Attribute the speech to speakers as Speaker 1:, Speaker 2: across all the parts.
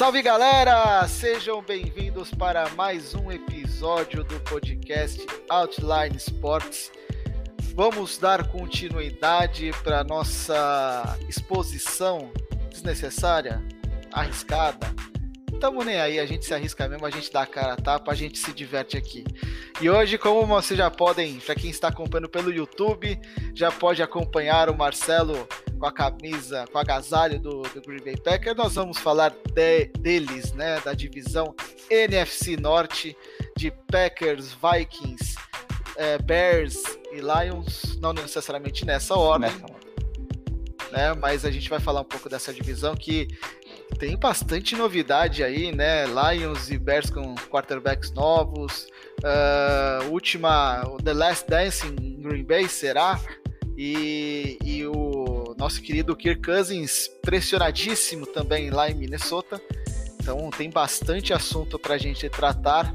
Speaker 1: Salve galera! Sejam bem-vindos para mais um episódio do podcast Outline Sports. Vamos dar continuidade para nossa exposição desnecessária, arriscada. Tamo nem aí, a gente se arrisca mesmo, a gente dá a cara a tapa, a gente se diverte aqui. E hoje, como vocês já podem, para quem está acompanhando pelo YouTube, já pode acompanhar o Marcelo com a camisa, com a agasalho do, do Green Bay Packers, nós vamos falar de, deles, né, da divisão NFC Norte, de Packers, Vikings, é, Bears e Lions, não necessariamente nessa ordem. Nessa ordem. Né, mas a gente vai falar um pouco dessa divisão que tem bastante novidade aí, né? Lions e Bears com quarterbacks novos. Uh, última, The Last Dance em Green Bay será? E, e o nosso querido Kirk Cousins pressionadíssimo também lá em Minnesota. Então tem bastante assunto para a gente tratar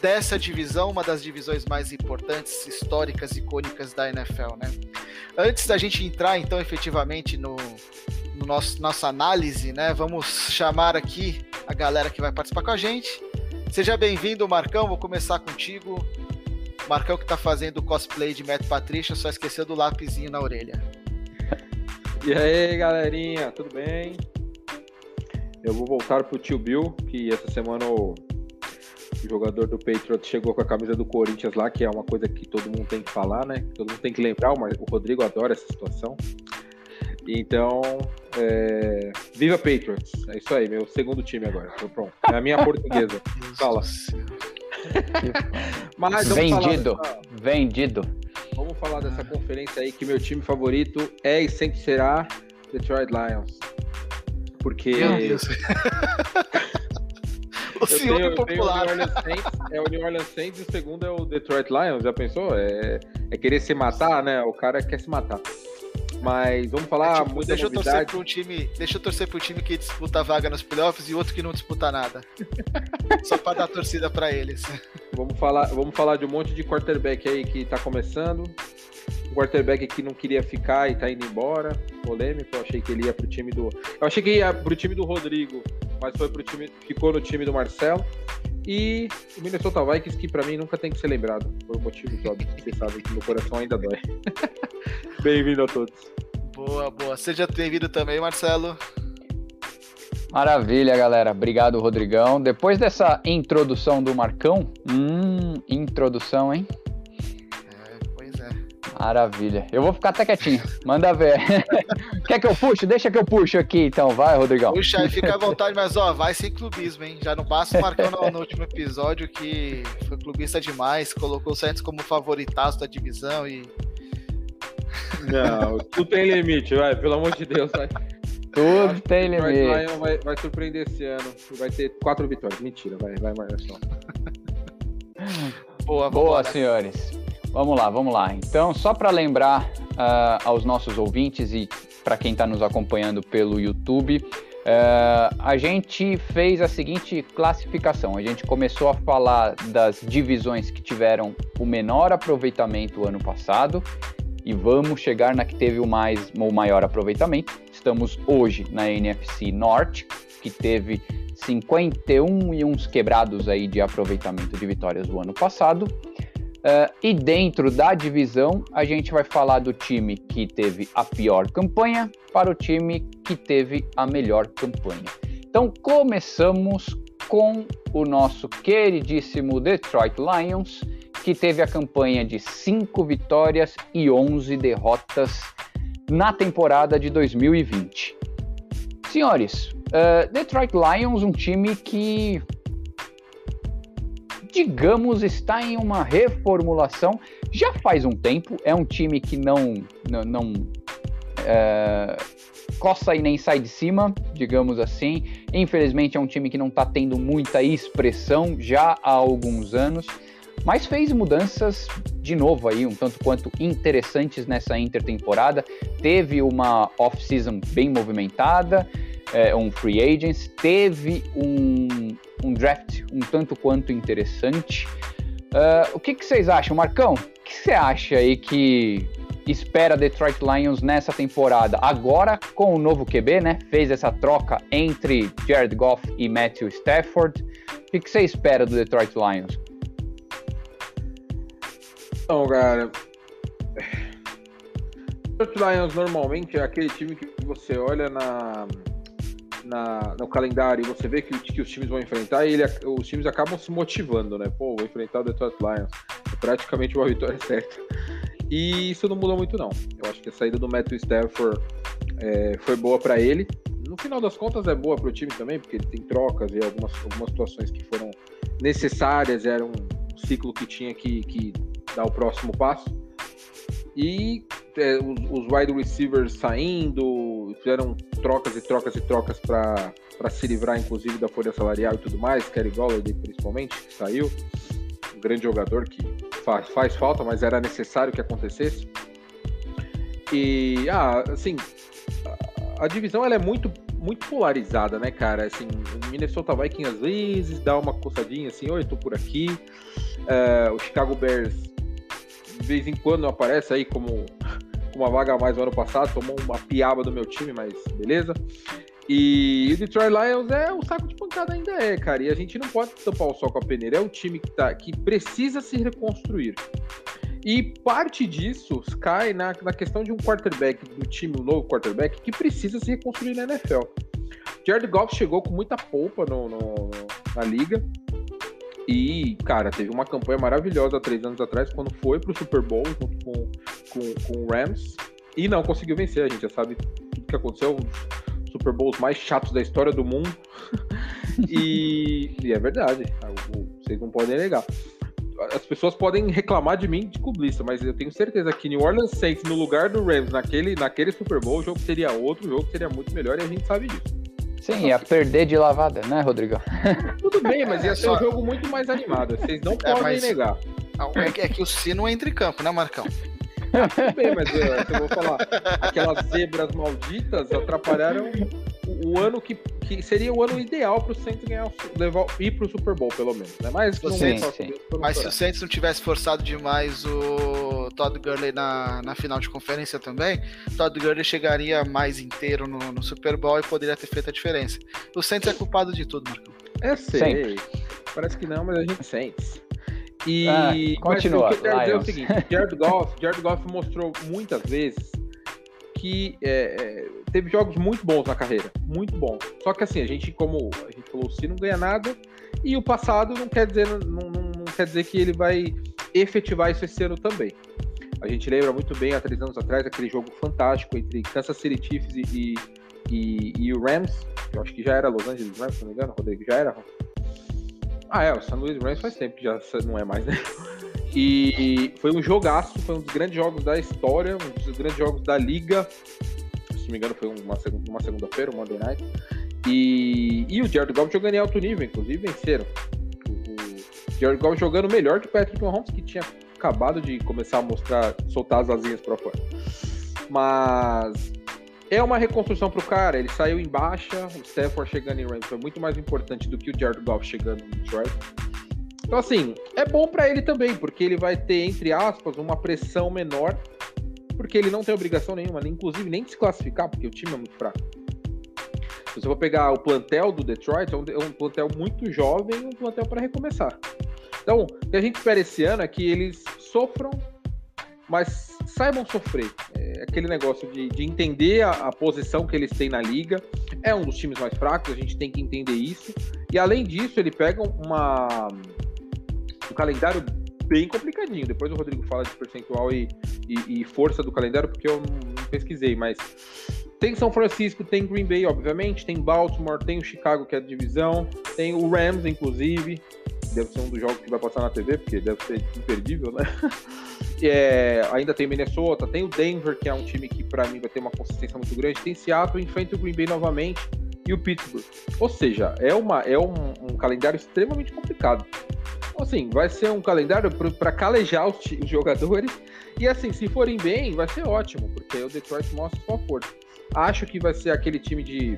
Speaker 1: dessa divisão, uma das divisões mais importantes, históricas, icônicas da NFL, né? Antes da gente entrar então efetivamente no, no nosso, nossa análise, né? Vamos chamar aqui a galera que vai participar com a gente. Seja bem-vindo, Marcão. Vou começar contigo. Marcão que está fazendo cosplay de Matt Patrícia, só esqueceu do lapisinho na orelha.
Speaker 2: E aí, galerinha, tudo bem? Eu vou voltar pro tio Bill, que essa semana o jogador do Patriots chegou com a camisa do Corinthians lá, que é uma coisa que todo mundo tem que falar, né? Todo mundo tem que lembrar, o Rodrigo adora essa situação. Então, é... viva Patriots. É isso aí, meu segundo time agora. Tô pronto. É a minha portuguesa. Fala.
Speaker 3: Mas Vendido. Dessa... Vendido.
Speaker 2: Vamos falar dessa conferência aí que meu time favorito é e sempre será Detroit Lions. Porque. Meu Deus. o senhor tenho, popular. O Saints, é o New Orleans Saints e o segundo é o Detroit Lions. Já pensou? É, é querer se matar, né? O cara quer se matar. Mas vamos falar é, tipo, muita deixa novidade. Eu torcer
Speaker 1: um time, deixa eu torcer para um time que disputa a vaga nos playoffs e outro que não disputa nada. Só para dar torcida para eles.
Speaker 2: Vamos falar, vamos falar de um monte de quarterback aí que está começando. Um quarterback que não queria ficar e está indo embora. Polêmico, eu achei que ele ia pro time do. Eu achei que ia pro time do Rodrigo, mas foi pro time. Ficou no time do Marcelo. E o Minnesota Vikings, que para mim nunca tem que ser lembrado, por motivos óbvios, vocês sabem que meu coração ainda dói. Bem-vindo a todos.
Speaker 1: Boa, boa. Seja bem-vindo também, Marcelo.
Speaker 3: Maravilha, galera. Obrigado, Rodrigão. Depois dessa introdução do Marcão, hum, introdução, hein? Maravilha. Eu vou ficar até quietinho. Manda ver. Quer que eu puxe? Deixa que eu puxo aqui, então. Vai, Rodrigão.
Speaker 1: Puxa aí, fica à vontade, mas ó, vai sem clubismo, hein? Já não basta marcando no, no último episódio que foi clubista demais, colocou o Santos como favoritaço da divisão e.
Speaker 2: Não, tudo tem limite, vai, pelo amor de Deus, vai.
Speaker 3: Tudo tem limite. O
Speaker 2: Lion vai, vai surpreender esse ano. Vai ter quatro vitórias. Mentira, vai, vai, Marcelo.
Speaker 3: Boa, Boa, senhores. Vamos lá, vamos lá. Então, só para lembrar uh, aos nossos ouvintes e para quem está nos acompanhando pelo YouTube, uh, a gente fez a seguinte classificação. A gente começou a falar das divisões que tiveram o menor aproveitamento ano passado e vamos chegar na que teve o, mais, o maior aproveitamento. Estamos hoje na NFC Norte, que teve 51 e uns quebrados aí de aproveitamento de vitórias do ano passado. Uh, e dentro da divisão, a gente vai falar do time que teve a pior campanha para o time que teve a melhor campanha. Então, começamos com o nosso queridíssimo Detroit Lions, que teve a campanha de 5 vitórias e 11 derrotas na temporada de 2020. Senhores, uh, Detroit Lions, um time que digamos, está em uma reformulação já faz um tempo. É um time que não, não, não é, coça e nem sai de cima, digamos assim. Infelizmente, é um time que não está tendo muita expressão já há alguns anos. Mas fez mudanças de novo aí, um tanto quanto interessantes nessa intertemporada. Teve uma off-season bem movimentada, é, um free agents, teve um, um draft um tanto quanto interessante. Uh, o que, que, vocês acham, Marcão? que você acha aí que espera Detroit Lions nessa temporada? Agora com o novo QB, né? Fez essa troca entre Jared Goff e Matthew Stafford. O que você espera do Detroit Lions?
Speaker 2: Então, cara, Detroit Lions normalmente é aquele time que você olha na, na, no calendário e você vê que, que os times vão enfrentar ele, os times acabam se motivando, né? Pô, vou enfrentar o Detroit Lions. É praticamente uma vitória certa. E isso não mudou muito, não. Eu acho que a saída do Matthew Stafford é, foi boa para ele. No final das contas, é boa para o time também, porque ele tem trocas e algumas, algumas situações que foram necessárias, era um ciclo que tinha que, que dar o próximo passo. E é, os, wide receivers saindo, fizeram trocas e trocas e trocas para se livrar, inclusive, da folha salarial e tudo mais. Kerry Golladay, principalmente, que saiu. Um grande jogador que faz, faz falta, mas era necessário que acontecesse. E, ah, assim, a, divisão ela é muito muito polarizada, né, cara? Assim, o Minnesota Vikings às vezes dá uma coçadinha assim, oi, tô por aqui. Uh, o Chicago Bears de vez em quando aparece aí como uma vaga a mais no ano passado, tomou uma piaba do meu time, mas beleza. E o Detroit Lions é o saco de pancada ainda é, cara. E a gente não pode tampar o sol com a peneira. É o time que, tá, que precisa se reconstruir. E parte disso cai na, na questão de um quarterback do time, um novo quarterback, que precisa se reconstruir na NFL. Jared Goff chegou com muita polpa no, no, na liga. E, cara, teve uma campanha maravilhosa há três anos atrás, quando foi pro Super Bowl junto com, com, com o Rams. E não conseguiu vencer, a gente já sabe tudo que aconteceu. Um Super Bowls mais chatos da história do mundo. e, e, é verdade, vocês não podem negar as pessoas podem reclamar de mim de clubista, mas eu tenho certeza que New Orleans Saints no lugar do Rams naquele, naquele Super Bowl, o jogo seria outro, o jogo seria muito melhor e a gente sabe disso.
Speaker 3: Sim, ia perder de lavada, né, Rodrigo?
Speaker 2: Tudo bem, mas ia ser um jogo muito mais animado. Vocês não é, podem mas... negar.
Speaker 1: É que, é que o sino entra em campo, né, Marcão?
Speaker 2: Tudo bem, mas eu, eu vou falar. Aquelas zebras malditas atrapalharam o, ano que, que seria o ano ideal para o Saints ganhar, levar, ir para o Super Bowl, pelo menos. Né? Mas,
Speaker 1: não sim, sim. Mas se o Saints não tivesse forçado demais o Todd Gurley na, na final de conferência também, Todd Gurley chegaria mais inteiro no, no Super Bowl e poderia ter feito a diferença. O Saints é culpado de tudo, Marcão.
Speaker 2: É, sei. Sempre. Parece que não, mas a gente sente.
Speaker 3: E ah, continua.
Speaker 2: Mas o que eu quero dizer é o seguinte: Jared Goff, Jared Goff mostrou muitas vezes que é, é, teve jogos muito bons na carreira, muito bom. Só que assim, a gente, como a gente falou, se não ganha nada, e o passado não quer dizer, não, não, não quer dizer que ele vai efetivar isso esse ano também. A gente lembra muito bem, há três anos atrás, aquele jogo fantástico entre Kansas City Chiefs e, e, e o Rams, eu acho que já era Los Angeles Rams, se não me engano, Rodrigo, já era? Ah, é, o San Luis Rams faz tempo que já não é mais, né? E foi um jogaço, foi um dos grandes jogos da história, um dos grandes jogos da liga. Se não me engano, foi uma, uma segunda-feira, um Monday Night. E, e o Jared Goff jogando em alto nível, inclusive venceram. O, Jared Goff jogando melhor que o Patrick Mahomes, que tinha acabado de começar a mostrar, soltar as asinhas para fora. Mas é uma reconstrução pro cara. Ele saiu em baixa, o Stafford chegando em Rams foi muito mais importante do que o Jared Goff chegando em Detroit. Então, assim, é bom para ele também, porque ele vai ter, entre aspas, uma pressão menor, porque ele não tem obrigação nenhuma, inclusive nem de se classificar, porque o time é muito fraco. Se você for pegar o plantel do Detroit, é um, é um plantel muito jovem, um plantel para recomeçar. Então, o que a gente espera esse ano é que eles sofram, mas saibam sofrer. É aquele negócio de, de entender a, a, posição que eles têm na liga. É um dos times mais fracos, a gente tem que entender isso. E além disso, ele pega uma um calendário bem complicadinho. Depois o Rodrigo fala de percentual e, e, e força do calendário, porque eu não, não, pesquisei, mas tem São Francisco, tem Green Bay, obviamente, tem Baltimore, tem o Chicago, que é a divisão, tem o Rams, inclusive. Deve ser um dos jogos que vai passar na TV, porque deve ser imperdível, né? É, ainda tem Minnesota, tem o Denver, que é um time que para mim vai ter uma consistência muito grande. Tem Seattle, enfrenta o Green Bay novamente e o Pittsburgh. Ou seja, é, uma, é um, um calendário extremamente complicado. Assim, vai ser um calendário para calejar os, os, jogadores. E assim, se forem bem, vai ser ótimo, porque o Detroit mostra sua força. Acho que vai ser aquele time de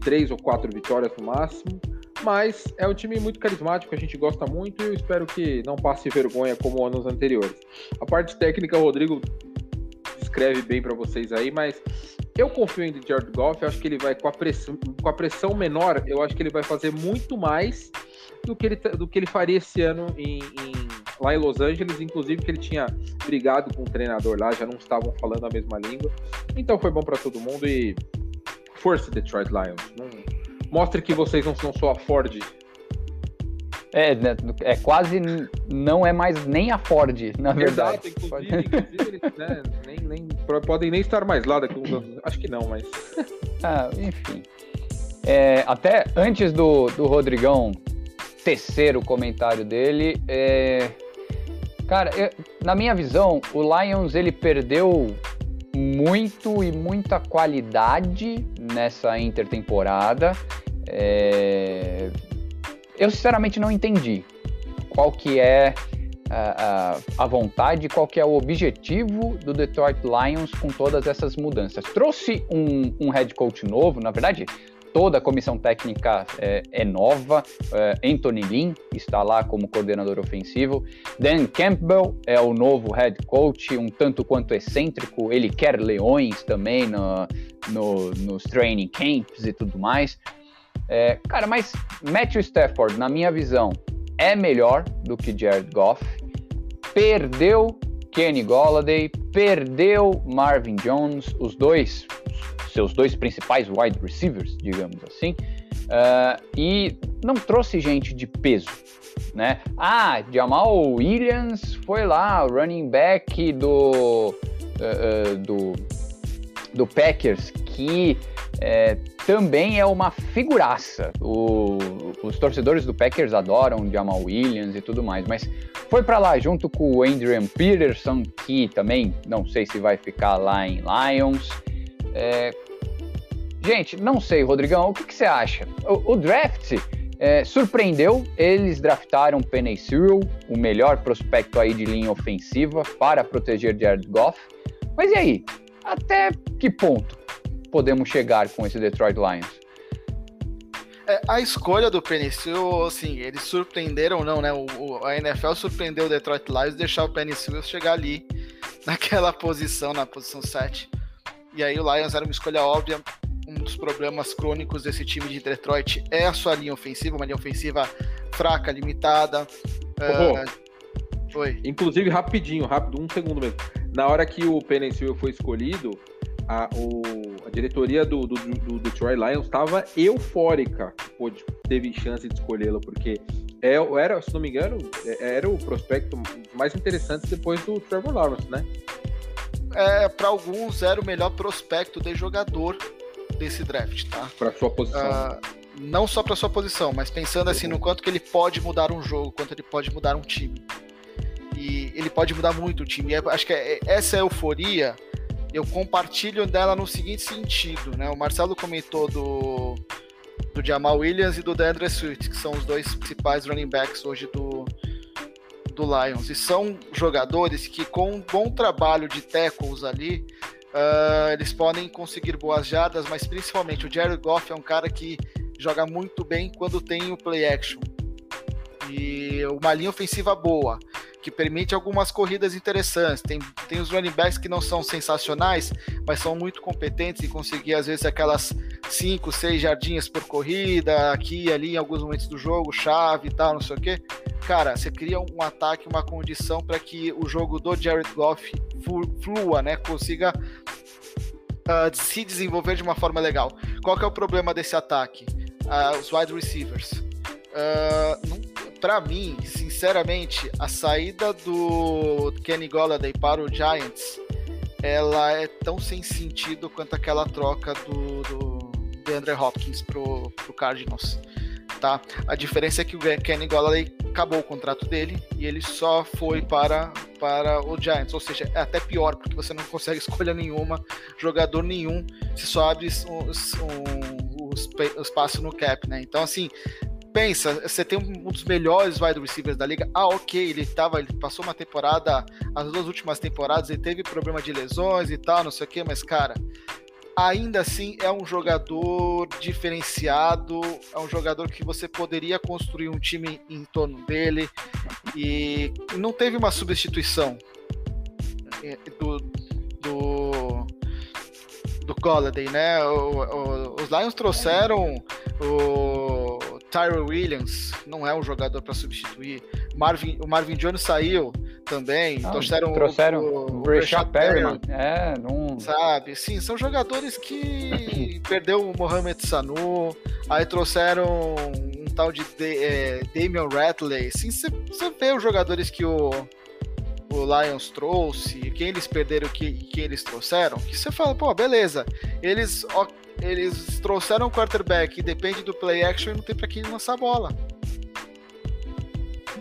Speaker 2: três ou quatro vitórias no máximo, Mas é um time muito carismático, a gente gosta muito e eu espero que não passe vergonha como anos anteriores. A parte técnica, o Rodrigo descreve bem para vocês aí, mas eu confio em Jared Goff, acho que ele vai com a pressão, com a pressão menor, eu acho que ele vai fazer muito mais do que ele, do que ele faria esse ano em, em, lá em Los Angeles, inclusive que ele tinha brigado com o treinador lá, já não estavam falando a mesma língua. Então foi bom para todo mundo e força Detroit Lions. Não, mostre que vocês não são só a Ford.
Speaker 3: É, né, é quase não é mais nem a Ford, na verdade.
Speaker 2: Exato, inclusive, inclusive eles né, nem, nem, podem nem estar mais lá daqui uns anos. Acho que não, mas.
Speaker 3: Ah, enfim. É, até antes do, do Rodrigão tecer o comentário dele, é... cara, eu, na minha visão, o Lions ele perdeu muito e muita qualidade nessa intertemporada. É... Eu sinceramente não entendi qual que é a, a, a, vontade, qual que é o objetivo do Detroit Lions com todas essas mudanças. Trouxe um, um head coach novo, na verdade, toda a comissão técnica é, é nova. É, Anthony Lynn está lá como coordenador ofensivo. Dan Campbell é o novo head coach, um tanto quanto excêntrico. Ele quer leões também no, no, nos training camps e tudo mais. É, cara, mas Matthew Stafford, na minha visão, é melhor do que Jared Goff. Perdeu Kenny Golladay, perdeu Marvin Jones, os dois seus dois principais wide receivers, digamos assim, uh, e não trouxe gente de peso. Né? Ah, Jamal Williams foi lá, running back do, uh, uh, do, do Packers, que é, também é uma figuraça. O, os torcedores do Packers adoram Jamal Williams e tudo mais, mas foi para lá junto com o Adrian Peterson, que também não sei se vai ficar lá em Lions. É, gente, não sei, Rodrigão, o que, que você acha? O, o draft é, surpreendeu, eles draftaram Penny Sewell, o melhor prospecto aí de linha ofensiva para proteger Jared Goff. Mas e aí? Até que ponto podemos chegar com esse Detroit Lions?
Speaker 1: É, a escolha do Penny Sewell, assim, eles surpreenderam não, né? O, o, a NFL surpreendeu o Detroit Lions deixar o Penny Sewell chegar ali naquela posição, na posição 7. E aí o Lions era uma escolha óbvia. Um dos problemas crônicos desse time de Detroit é a sua linha ofensiva, uma linha ofensiva fraca, limitada.
Speaker 2: Oh, uh, Inclusive, rapidinho, rápido, um segundo mesmo. Na hora que o Penicil foi escolhido, a, o, a diretoria do, do, do, do Troy Lions estava eufórica, pôde, teve chance de escolhê-lo, porque é, era, se não me engano, é, era o prospecto mais interessante depois do Trevor Lawrence, né?
Speaker 1: é, para alguns era o melhor prospecto de jogador desse draft, tá?
Speaker 2: Para sua posição. Uh,
Speaker 1: não só para sua posição, mas pensando assim no quanto que ele pode mudar um jogo, quanto ele pode mudar um time. E ele pode mudar muito o time. E acho que é, essa euforia eu compartilho dela no seguinte sentido, né? O Marcelo comentou do do Jamal Williams e do DeAndre Swift, que são os dois principais running backs hoje do, do Lions. E são jogadores que, com um bom trabalho de tackles ali, uh, eles podem conseguir boas jardas, mas principalmente o Jared Goff é um cara que joga muito bem quando tem o play action. E uma linha ofensiva boa que permite algumas corridas interessantes. Tem, tem os running backs que não são sensacionais, mas são muito competentes em conseguir, às vezes, aquelas 5, 6 jardinhas por corrida, aqui e ali, em alguns momentos do jogo, chave e tal, não sei o quê. Cara, você cria um ataque, uma condição para que o jogo do Jared Goff flua, né? Consiga uh, se desenvolver de uma forma legal. Qual que é o problema desse ataque? Uh, os wide receivers. Uh, não para mim, sinceramente, a saída do Kenny Golladay para o Giants, ela é tão sem sentido quanto aquela troca do, do Hopkins pro, pro Cardinals. Tá? A diferença é que o Kenny Golladay acabou o contrato dele e ele só foi para, para o Giants, ou seja, é até pior porque você não consegue escolha nenhuma, jogador nenhum, se só abre um, um, um espaço no cap, né? Então assim, pensa, você tem um dos melhores wide receivers da liga. Ah, ok, ele tava, ele passou uma temporada, as duas últimas temporadas, ele teve problema de lesões e tal, não sei o que, mas cara, ainda assim é um jogador diferenciado, é um jogador que você poderia construir um time em torno dele e não teve uma substituição é, do, do, do Golladay, né? O, o, os Lions trouxeram o Tyrell Williams, não é um jogador para substituir. Marvin, o Marvin Jones saiu também.
Speaker 3: Não,
Speaker 1: trouxeram
Speaker 3: trouxeram o, o Rashad Perryman. É, não...
Speaker 1: Sabe? Sim, são jogadores que perdeu o Mohamed Sanu, aí trouxeram um tal de, de é, Damian Ratley. Sim, você vê os jogadores que o, o Lions trouxe, quem eles perderam e quem eles trouxeram, que você fala, pô, beleza, eles, eles trouxeram um quarterback e depende do play action e não tem para quem lançar a bola.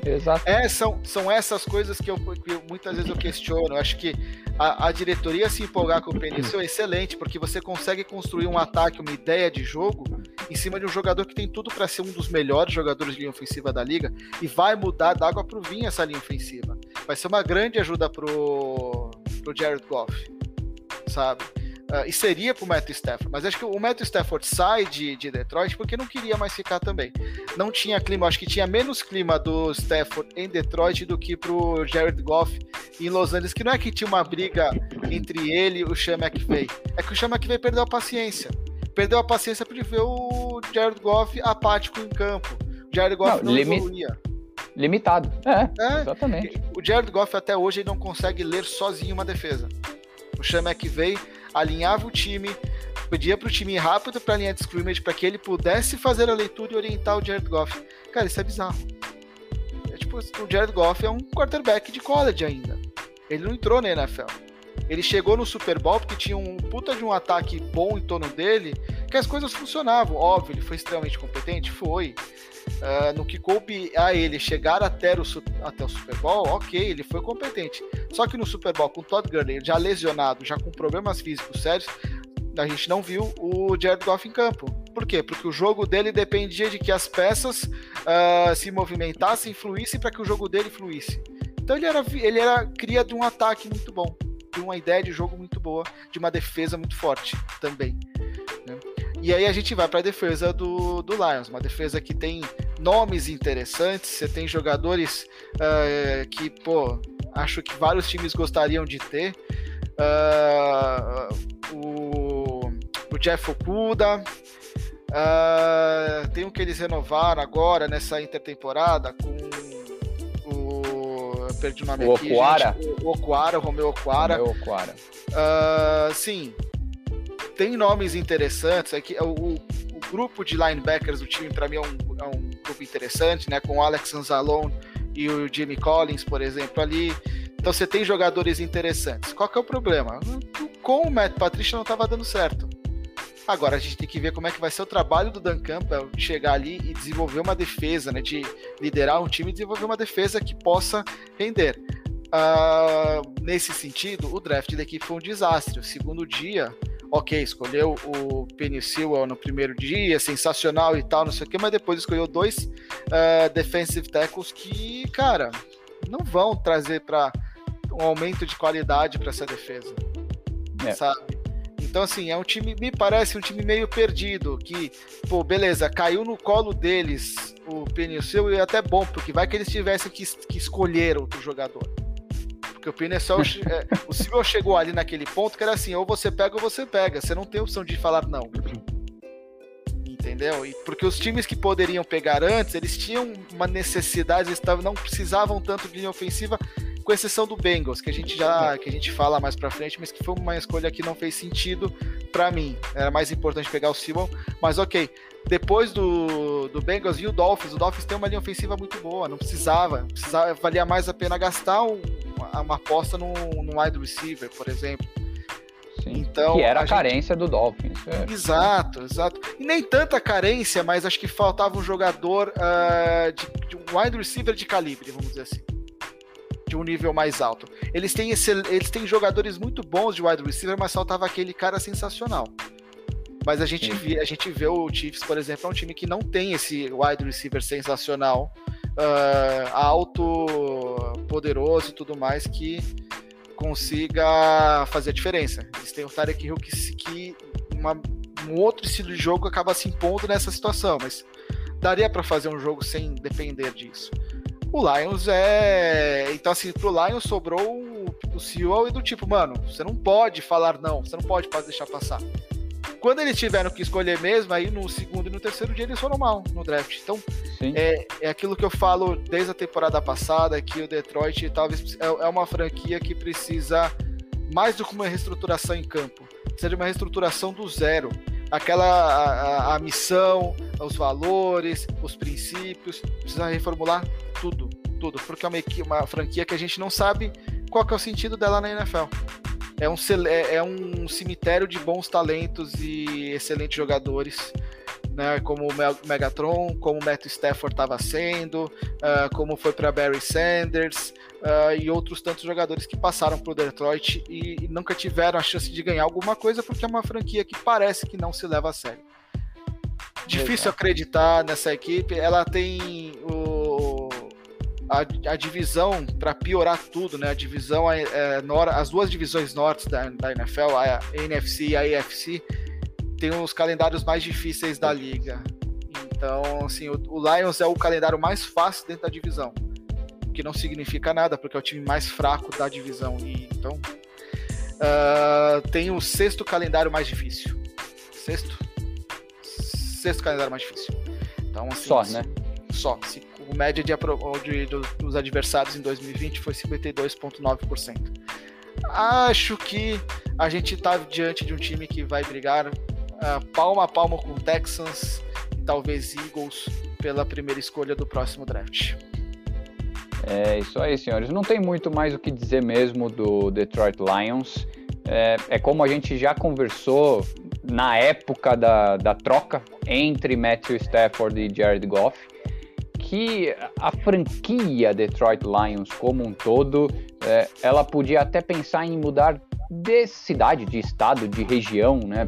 Speaker 3: Exato.
Speaker 1: É, são, são essas coisas que, eu, que muitas vezes eu questiono. Eu acho que a, a, diretoria se empolgar com o Penicil é excelente, porque você consegue construir um ataque, uma ideia de jogo, em cima de um jogador que tem tudo para ser um dos melhores jogadores de linha ofensiva da liga e vai mudar da água para o vinho essa linha ofensiva. Vai ser uma grande ajuda pro, pro Jared Goff, sabe? Uh, e seria para o Matthew Stafford. Mas acho que o Matthew Stafford sai de, de Detroit porque não queria mais ficar também. Não tinha clima, acho que tinha menos clima do Stafford em Detroit do que para o Jared Goff em Los Angeles, que não é que tinha uma briga entre ele e o Sean McVay. É que o Sean McVay perdeu a paciência. Perdeu a paciência para ver o Jared Goff apático em campo. O Jared Goff não, não limi... evoluía.
Speaker 3: Limitado. É, é, exatamente.
Speaker 1: O Jared Goff até hoje ele não consegue ler sozinho uma defesa. O Sean McVay alinhava o time, pedia para o time ir rápido para a linha de scrimmage para que ele pudesse fazer a leitura e orientar o Jared Goff. Cara, isso é bizarro. É tipo, o Jared Goff é um quarterback de college ainda. Ele não entrou na NFL. Ele chegou no Super Bowl porque tinha um puta de um ataque bom em torno dele, que as coisas funcionavam. Óbvio, ele foi extremamente competente? Foi. Uh, no que coube a ele chegar até o, até o Super Bowl, ok, ele foi competente. Só que no Super Bowl, com o Todd Gurley já lesionado, já com problemas físicos sérios, a gente não viu o Jared Goff em campo. Por quê? Porque o jogo dele dependia de que as peças uh, se movimentassem, fluíssem para que o jogo dele fluísse. Então ele era, ele era cria de um ataque muito bom, de uma ideia de jogo muito boa, de uma defesa muito forte também. E aí a gente vai para a defesa do, do Lions, uma defesa que tem nomes interessantes, você tem jogadores uh, que, pô, acho que vários times gostariam de ter. Uh, o, o, Jeff Okuda, uh, tem um que eles renovaram agora nessa intertemporada com o. Perdi o nome
Speaker 3: o
Speaker 1: aqui.
Speaker 3: Okuara.
Speaker 1: Gente, o Okuara, o Romeu Okuara.
Speaker 3: Romeu Okuara.
Speaker 1: sim, tem nomes interessantes. Aqui, o, o, grupo de linebackers do time, para mim, é um, é um, grupo interessante, né? Com o Alex Anzalone e o Jimmy Collins, por exemplo, ali. Então você tem jogadores interessantes. Qual que é o problema? Com o Matt Patricia não estava dando certo. Agora a gente tem que ver como é que vai ser o trabalho do Dan Campbell chegar ali e desenvolver uma defesa, né? De liderar um time e desenvolver uma defesa que possa render. Uh, nesse sentido, o draft da equipe foi um desastre. O segundo dia, ok, escolheu o Sewell no primeiro dia, sensacional e tal, não sei o que, mas depois escolheu dois uh, defensive tackles que, cara, não vão trazer para um aumento de qualidade para essa defesa, é. sabe? Então, assim, é um time, me parece um time meio perdido, que, pô, beleza, caiu no colo deles o Sewell e é até bom, porque vai que eles tivessem que, que escolher outro jogador. Porque o Pinesol, é, o Silvio chegou ali naquele ponto que era assim, ou você pega ou você pega. Você não tem opção de falar não. Entendeu? E porque os times que poderiam pegar antes, eles tinham uma necessidade, eles não precisavam tanto de linha ofensiva, com exceção do Bengals, que a gente já que a gente fala mais para frente, mas que foi uma escolha que não fez sentido para mim. Era mais importante pegar o Simon, mas ok. Depois do, do Bengals e o Dolphins, o Dolphins tem uma linha ofensiva muito boa, não precisava, precisava valia mais a pena gastar um, uma, aposta no, no wide receiver, por exemplo.
Speaker 3: Sim, então, que era a, a carência gente... do Dolphins.
Speaker 1: É. Exato, exato. E nem tanta carência, mas acho que faltava um jogador uh, de, de, um wide receiver de calibre, vamos dizer assim. De um nível mais alto. Eles têm, esse, eles têm jogadores muito bons de wide receiver, mas faltava aquele cara sensacional. Mas a gente, vê, a gente vê o Chiefs, por exemplo, é um time que não tem esse wide receiver sensacional uh, alto, poderoso e tudo mais que consiga fazer a diferença. Eles têm o Tarek Hill que, que uma, um outro estilo de jogo acaba se impondo nessa situação, mas daria para fazer um jogo sem depender disso. O Lions é. Então, assim, pro Lions sobrou o, o Sewell e do tipo, mano, você não pode falar não, você não pode deixar passar. Quando eles tiveram que escolher mesmo, aí no segundo e no terceiro dia eles foram mal no draft. Então, é, é aquilo que eu falo desde a temporada passada, que o Detroit talvez é, é uma franquia que precisa mais do que uma reestruturação em campo, precisa de uma reestruturação do zero. Aquela a, a, a missão, os valores, os princípios, precisa reformular tudo, tudo, porque é uma, uma franquia que a gente não sabe qual é o sentido dela na NFL é um, é, é um cemitério de bons talentos e excelentes jogadores. Né, como o Megatron, como o Matt Stafford estava sendo, uh, como foi para Barry Sanders uh, e outros tantos jogadores que passaram para o Detroit e, e, nunca tiveram a chance de ganhar alguma coisa porque é uma franquia que parece que não se leva a sério. Difícil Exato. acreditar nessa equipe. Ela tem o, a, a divisão, para piorar tudo, né? A divisão, é, é, nor, as duas divisões norte da, da NFL, a NFC e a AFC, tem os calendários mais difíceis da liga. Então, assim, o, o Lions é o calendário mais fácil dentro da divisão, o que não significa nada, porque é o time mais fraco da divisão. E, então, uh, tem o sexto calendário mais difícil. Sexto? Sexto calendário mais difícil. Então, assim,
Speaker 3: Só, né?
Speaker 1: Só. Se média de, de, dos adversários em 2020 foi 52,9%. Acho que a gente está diante de um time que vai brigar uh, palma a palma com Texans e talvez Eagles pela primeira escolha do próximo draft.
Speaker 3: É isso aí, senhores. Não tem muito mais o que dizer mesmo do Detroit Lions. É, é como a gente já conversou na época da, da troca entre Matthew Stafford e Jared Goff que a franquia Detroit Lions como um todo, é, ela podia até pensar em mudar de cidade, de estado, de região, né?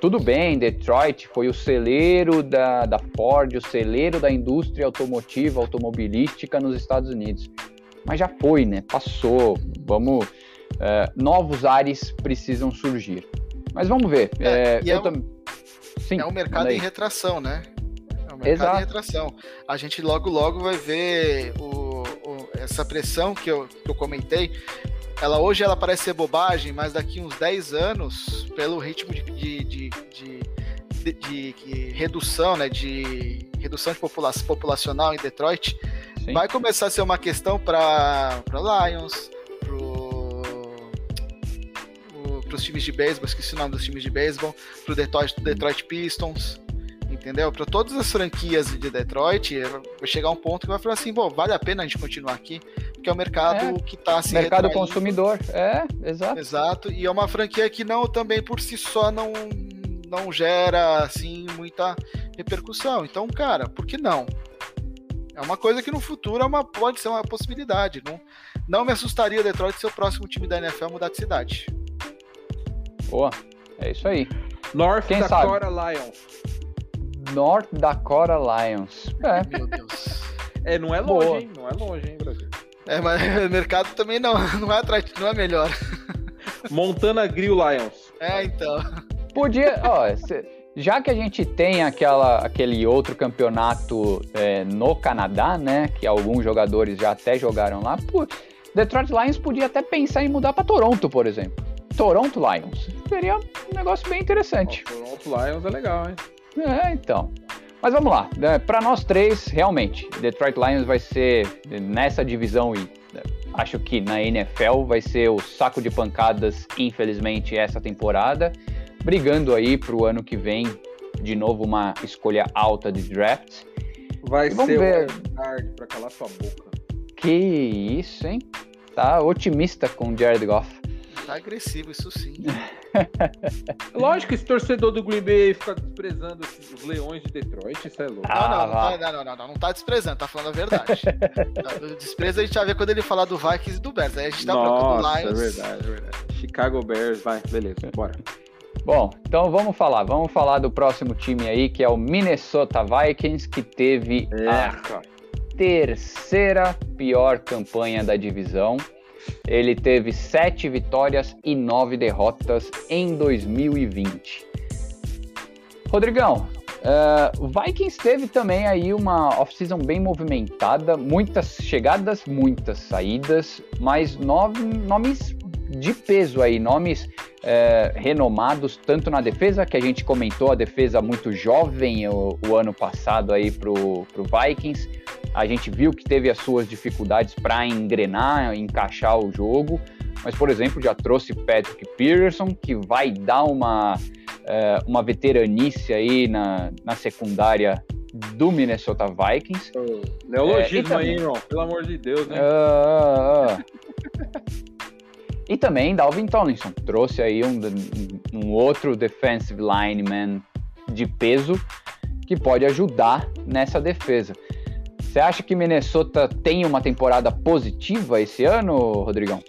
Speaker 3: Tudo bem, Detroit foi o celeiro da, da Ford, o celeiro da indústria automotiva, automobilística nos Estados Unidos. Mas já foi, né? Passou. Vamos. É, novos ares precisam surgir. Mas vamos ver.
Speaker 1: É, é, é, um, tam... Sim, é um mercado em retração, né? Mercado Exato. de retração. A gente logo, logo vai ver o, o, essa pressão que eu, que eu comentei. Ela hoje ela parece ser bobagem, mas daqui uns 10 anos, pelo ritmo de, de, de, de, de redução, né, de redução de população populacional em Detroit, Sim. vai começar a ser uma questão para Lions, para os times de beisebol, esqueci o nome dos times de beisebol, para o Detroit, Detroit Pistons entendeu? Para todas as franquias de Detroit, vai chegar um ponto que vai falar assim, bom, vale a pena a gente continuar aqui, porque é o mercado é, que está se
Speaker 3: Mercado retraindo. consumidor, é, exato.
Speaker 1: Exato, e é uma franquia que não, também por si só não, não gera, assim, muita repercussão. Então, cara, por que não? É uma coisa que no futuro é uma, pode ser uma possibilidade. Não, não me assustaria o Detroit ser o próximo time da NFL mudar de cidade.
Speaker 3: Boa, é isso aí.
Speaker 2: North Quem Dakota sabe? Lions.
Speaker 3: North Dakota Lions.
Speaker 1: É. Meu Deus.
Speaker 2: É, não é longe, Boa. hein? Não é longe, hein, Brasil?
Speaker 1: É, mas o mercado também não, não é atrás, não é melhor.
Speaker 2: Montana Grill Lions.
Speaker 1: É, então.
Speaker 3: Podia, ó, já que a gente tem aquela, aquele outro campeonato é, no Canadá, né, que alguns jogadores já até jogaram lá, pô, Detroit Lions podia até pensar em mudar para Toronto, por exemplo. Toronto Lions. Seria um negócio bem interessante.
Speaker 2: Toronto Lions é legal, hein?
Speaker 3: É, então. Mas vamos lá. É, Para nós três, realmente, Detroit Lions vai ser nessa divisão e é, acho que na NFL vai ser o saco de pancadas, infelizmente, essa temporada, brigando aí para o ano que vem de novo uma escolha alta de draft.
Speaker 2: Vai ser ver. o para calar sua boca.
Speaker 3: Que isso, hein? Tá otimista com o Jared Goff.
Speaker 1: Tá agressivo, isso sim.
Speaker 2: Lógico que esse torcedor do Green Bay fica desprezando os leões de Detroit, isso é louco.
Speaker 1: Não, não, não, tá, não, não, não, não, tá desprezando, tá falando a verdade. Despreza a gente vai ver quando ele falar do Vikings e do Bears. Aí a gente tá
Speaker 2: Nossa, do Lions. É verdade, é verdade. Chicago Bears, vai, beleza, bora.
Speaker 3: Bom, então vamos falar. Vamos falar do próximo time aí, que é o Minnesota Vikings, que teve é, a terceira pior campanha da divisão. Ele teve sete vitórias e nove derrotas em 2020. Rodrigão, uh, Vikings teve também aí uma off-season bem movimentada, muitas chegadas, muitas saídas, mas nove nomes de peso aí, nomes é, renomados tanto na defesa, que a gente comentou, a defesa muito jovem o, o ano passado aí pro, pro Vikings. A gente viu que teve as suas dificuldades para engrenar, encaixar o jogo, mas, por exemplo, já trouxe Patrick Peterson, que vai dar uma, é, uma veteranice aí na, na secundária do Minnesota Vikings.
Speaker 2: Neologismo é, aí, irmão, pelo amor de Deus, né?
Speaker 3: Uh, uh. E também Dalvin Tomlinson trouxe aí um, um outro defensive lineman de peso que pode ajudar nessa defesa. Você acha que Minnesota tem uma temporada positiva esse ano, Rodrigão?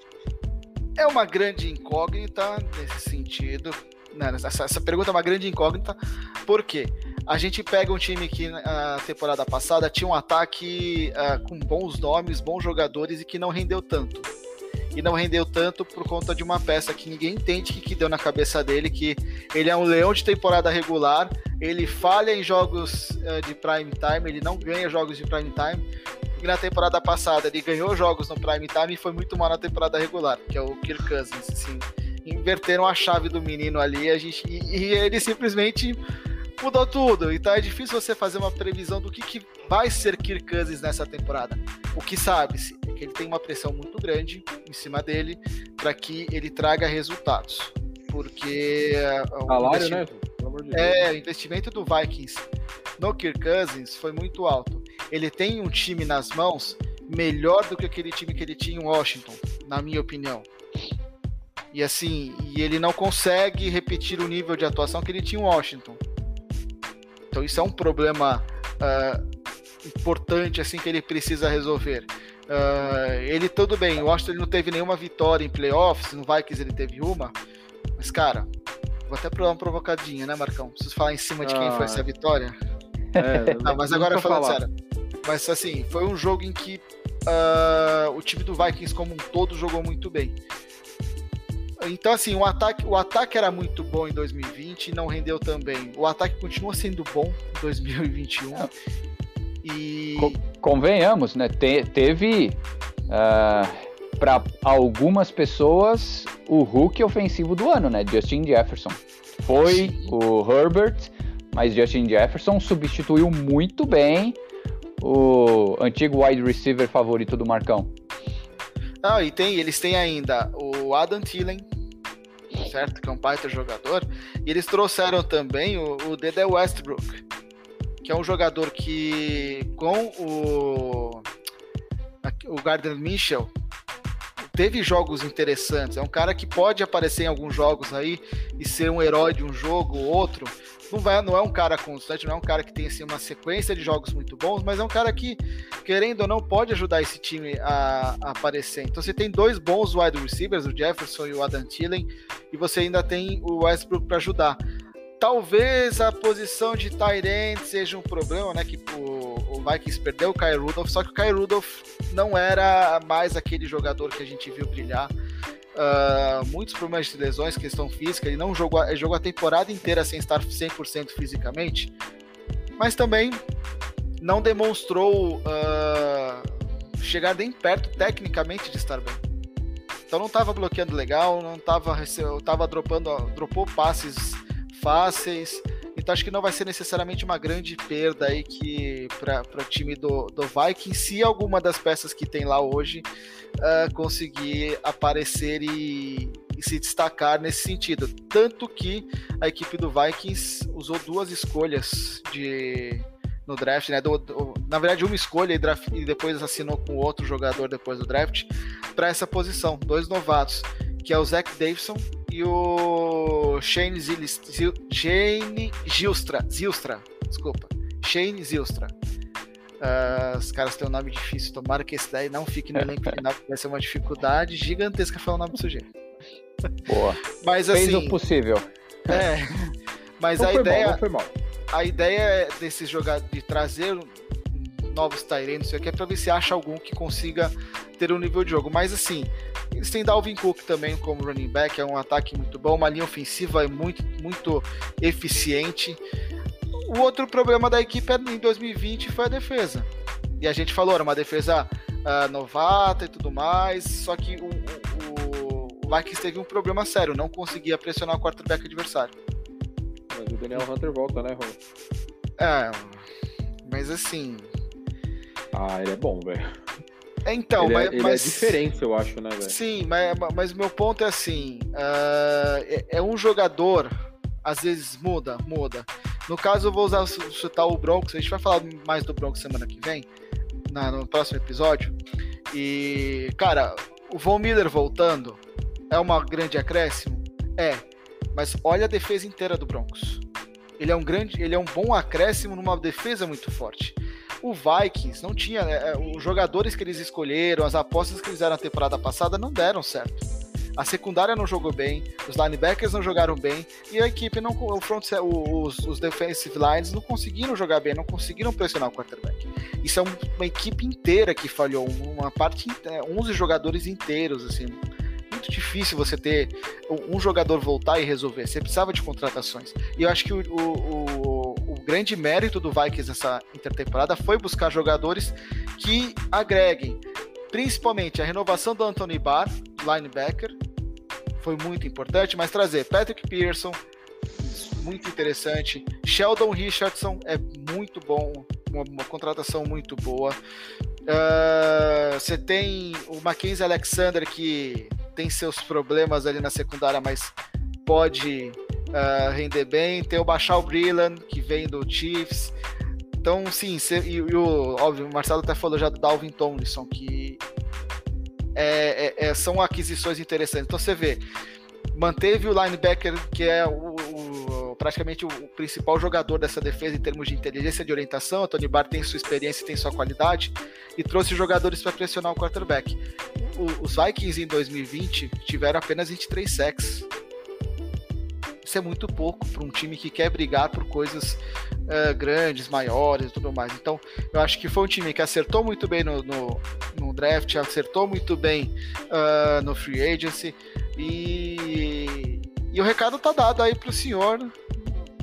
Speaker 1: É uma grande incógnita nesse sentido. Né? Essa, essa, pergunta é uma grande incógnita, porque a gente pega um time que na temporada passada tinha um ataque uh, com bons nomes, bons jogadores e que não rendeu tanto e não rendeu tanto por conta de uma peça que ninguém entende que, que deu na cabeça dele, que ele é um leão de temporada regular, ele falha em jogos uh, de prime time, ele não ganha jogos de prime time. E na temporada passada ele ganhou jogos no prime time e foi muito mal na temporada regular, que é o Kirk Cousins, assim. Inverteram a chave do menino ali, a gente e, e ele simplesmente mudou tudo. Então é difícil você fazer uma previsão do que, que vai ser Kirk Cousins nessa temporada. O que sabe-se é que ele tem uma pressão muito grande em cima dele para que ele traga resultados. Porque
Speaker 2: o Salário, né?
Speaker 1: De é, o investimento do Vikings no Kirk Cousins foi muito alto. Ele tem um time nas mãos melhor do que aquele time que ele tinha em Washington, na minha opinião. E assim, e ele não consegue repetir o nível de atuação que ele tinha em Washington. Então isso é um problema uh, importante assim que ele precisa resolver. Uh, ele tudo bem, o Washington não teve nenhuma vitória em playoffs, no Vikings ele teve uma, mas cara, vou até provar uma provocadinha, né, Marcão? Preciso falar em cima de quem ah, foi essa vitória. É, não, mas agora falando falar. sério. Mas assim, foi um jogo em que uh, o time do Vikings como um todo jogou muito bem. Então, assim, o ataque, o ataque era muito bom em 2020 e não rendeu também. O ataque continua sendo bom em 2021. E.
Speaker 3: convenhamos, né? Te, teve. Uh, ah, para algumas pessoas, o Hulk ofensivo do ano, né? Justin Jefferson. Foi Sim. o Herbert, mas Justin Jefferson substituiu muito bem o antigo wide receiver favorito do Marcão.
Speaker 1: Não, e tem, eles têm ainda o Adam Thielen, certo? Que é um baita jogador. E eles trouxeram também o, o Dede Westbrook, que é um jogador que com o, o Gardner Mitchell teve jogos interessantes. É um cara que pode aparecer em alguns jogos aí e ser um herói de um jogo ou outro não, vai, não é um cara constante, não é um cara que tem assim, uma sequência de jogos muito bons, mas é um cara que, querendo ou não, pode ajudar esse time a, a aparecer. Então você tem dois bons wide receivers, o Jefferson e o Adam Thielen, e você ainda tem o Westbrook para ajudar. Talvez a posição de Tyrant seja um problema, né? Que o, o Vikings perdeu o Kai Rudolph, só que o Kai Rudolph não era mais aquele jogador que a gente viu brilhar. Uh, muitos problemas de lesões, questão física, ele não jogou, ele jogou a temporada inteira sem estar 100% fisicamente, mas também não demonstrou uh, chegar nem perto tecnicamente de estar bem. Então não estava bloqueando legal, não estava tava dropando, dropou passes fáceis. Então acho que não vai ser necessariamente uma grande perda aí que para o time do, do Viking, se alguma das peças que tem lá hoje uh, conseguir aparecer e, e, se destacar nesse sentido. Tanto que a equipe do Vikings usou duas escolhas de no draft, né? Do, do, na verdade, uma escolha e, draft, e depois assinou com outro jogador depois do draft para essa posição, dois novatos, que é o Zach Davidson e o Shane, Zilis, Zil, Shane Zilstra, Zilstra, desculpa, Shane Zilstra. Uh, os caras têm um nome difícil. Tomara que esse daí não fique no elenco final, porque vai ser uma dificuldade gigantesca falar o nome do sujeito.
Speaker 3: Boa.
Speaker 1: Mas
Speaker 3: Fez
Speaker 1: assim.
Speaker 3: o possível.
Speaker 1: É. Mas
Speaker 2: não
Speaker 1: a ideia.
Speaker 2: Mal, não foi mal.
Speaker 1: A ideia desse jogar de trazer novos Tyrants, isso aqui é para ver se acha algum que consiga ter um nível de jogo. Mas assim, Eles têm Dalvin Cook também como running back, é um ataque muito bom, uma linha ofensiva é muito, muito eficiente. O outro problema da equipe em 2020 foi a defesa. E a gente falou, era uma defesa uh, novata e tudo mais, só que o, o, o Vikings teve um problema sério, não conseguia pressionar o quarterback adversário.
Speaker 2: Mas o Daniel Hunter volta, né, Ron?
Speaker 1: É, mas assim.
Speaker 2: Ah, ele é bom, velho.
Speaker 1: É, então,
Speaker 2: ele,
Speaker 1: mas,
Speaker 2: é, ele
Speaker 1: mas...
Speaker 2: é diferente, eu acho, né, velho?
Speaker 1: Sim, mas, mas meu ponto é assim: uh, é, é, um jogador, às vezes muda, muda. No caso, eu vou usar chutar o Broncos, a gente vai falar mais do Broncos semana que vem, na, no próximo episódio. E, cara, o Von Miller voltando é uma grande acréscimo? É. Mas olha a defesa inteira do Broncos. Ele é um grande, ele é um bom acréscimo numa defesa muito forte. O Vikings não tinha, é, é, os jogadores que eles escolheram, as apostas que eles fizeram na temporada passada não deram certo. A secundária não jogou bem, os linebackers não jogaram bem e a equipe não, o front, os, os defensive lines não conseguiram jogar bem, não conseguiram pressionar o quarterback. Isso é uma equipe inteira que falhou, uma parte, 11 jogadores inteiros assim muito difícil você ter um jogador voltar e resolver. Você precisava de contratações. E eu acho que o, o, o grande mérito do Vikings nessa intertemporada foi buscar jogadores que agreguem. Principalmente a renovação do Anthony Barr, linebacker, foi muito importante, mas trazer Patrick Pearson, muito interessante. Sheldon Richardson é muito bom, uma, uma contratação muito boa. Uh, você tem o Mackenzie Alexander que tem seus problemas ali na secundária, mas pode uh, render bem. Tem o Bachal Brillan, que vem do Chiefs. Então, sim, cê, e, e, o, óbvio, o Marcelo até falou já do Dalvin Tomlinson, que é, é, é, são aquisições interessantes. Então, você vê, manteve o linebacker, que é o, o, praticamente o principal jogador dessa defesa em termos de inteligência de orientação. O Tony Barr tem sua experiência e tem sua qualidade, e trouxe jogadores para pressionar o quarterback os Vikings em 2020 tiveram apenas 23 sacks. Isso é muito pouco para um time que quer brigar por coisas uh, grandes, maiores e tudo mais. Então, eu acho que foi um time que acertou muito bem no, no, no draft, acertou muito bem uh, no free agency. E, e o recado tá dado aí para o senhor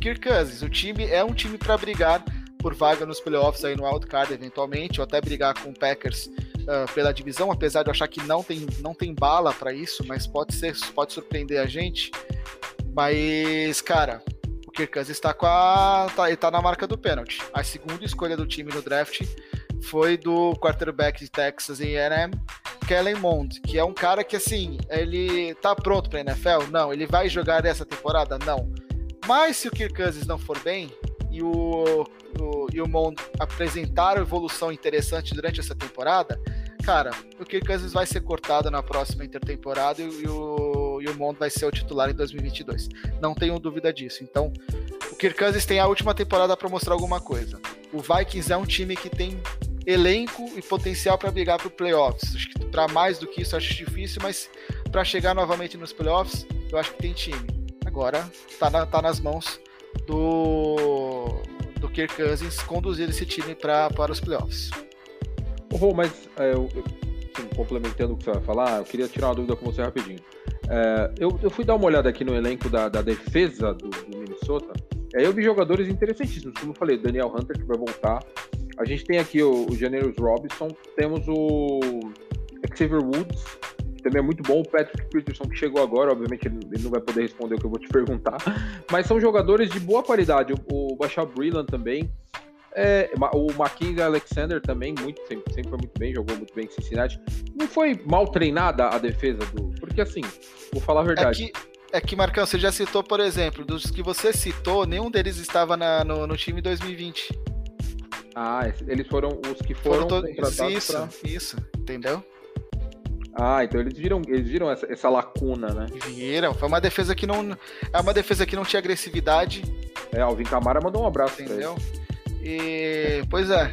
Speaker 1: Kirk Cousins. O time é um time para brigar por vaga nos playoffs aí no wildcard eventualmente, ou até brigar com o Packers uh, pela divisão, apesar de eu achar que não tem, não tem bala para isso, mas pode ser, pode surpreender a gente. Mas, cara, o Kirk Cousins está com a, tá, ele tá na marca do pênalti. A segunda escolha do time no draft foi do quarterback de Texas em A&M, Kellen Mond, que é um cara que assim, ele tá pronto para NFL? Não, ele vai jogar essa temporada? Não. Mas se o Kirk Cousins não for bem e o o, e o Mond apresentaram evolução interessante durante essa temporada, cara, o Kirk Cousins vai ser cortado na próxima intertemporada e, e o, e o Mond vai ser o titular em 2022. Não tenho dúvida disso. Então, o Kirk Cousins tem a última temporada para mostrar alguma coisa. O Vikings é um time que tem elenco e potencial para brigar para playoffs. Acho que para mais do que isso acho difícil, mas para chegar novamente nos playoffs, eu acho que tem time. Agora tá, na, tá nas mãos do do Kirk Cousins conduzir esse time pra, para os playoffs.
Speaker 2: Oh, mas é, eu, assim, complementando o que você vai falar, eu queria tirar uma dúvida com você rapidinho. É, eu, eu, fui dar uma olhada aqui no elenco da, da defesa do, do Minnesota. Aí eu vi jogadores interessantíssimos, como eu falei, Daniel Hunter que vai voltar. A gente tem aqui o, o Janeiros Robinson, temos o Xavier Woods, também é muito bom. O Patrick Peterson, que chegou agora, obviamente ele não vai poder responder o que eu vou te perguntar, mas são jogadores de boa qualidade. O, o Bachar Brilland também. É, o Mackenzie Alexander também, muito, sempre, sempre foi muito bem, jogou muito bem em Cincinnati. Não foi mal treinada a defesa do. Porque assim, vou falar a verdade.
Speaker 1: É que, é que Marcão, você já citou, por exemplo, dos que você citou, nenhum deles estava na, no, no time 2020.
Speaker 2: Ah, eles foram os que foram, foram
Speaker 1: contratados Isso, pra... isso, entendeu?
Speaker 2: Ah, então eles viram, eles viram essa, essa, lacuna, né?
Speaker 1: Viram. Foi uma defesa que não. É uma defesa que não tinha agressividade.
Speaker 2: É, Alvin Camara mandou um abraço,
Speaker 1: entendeu? E. Pois é.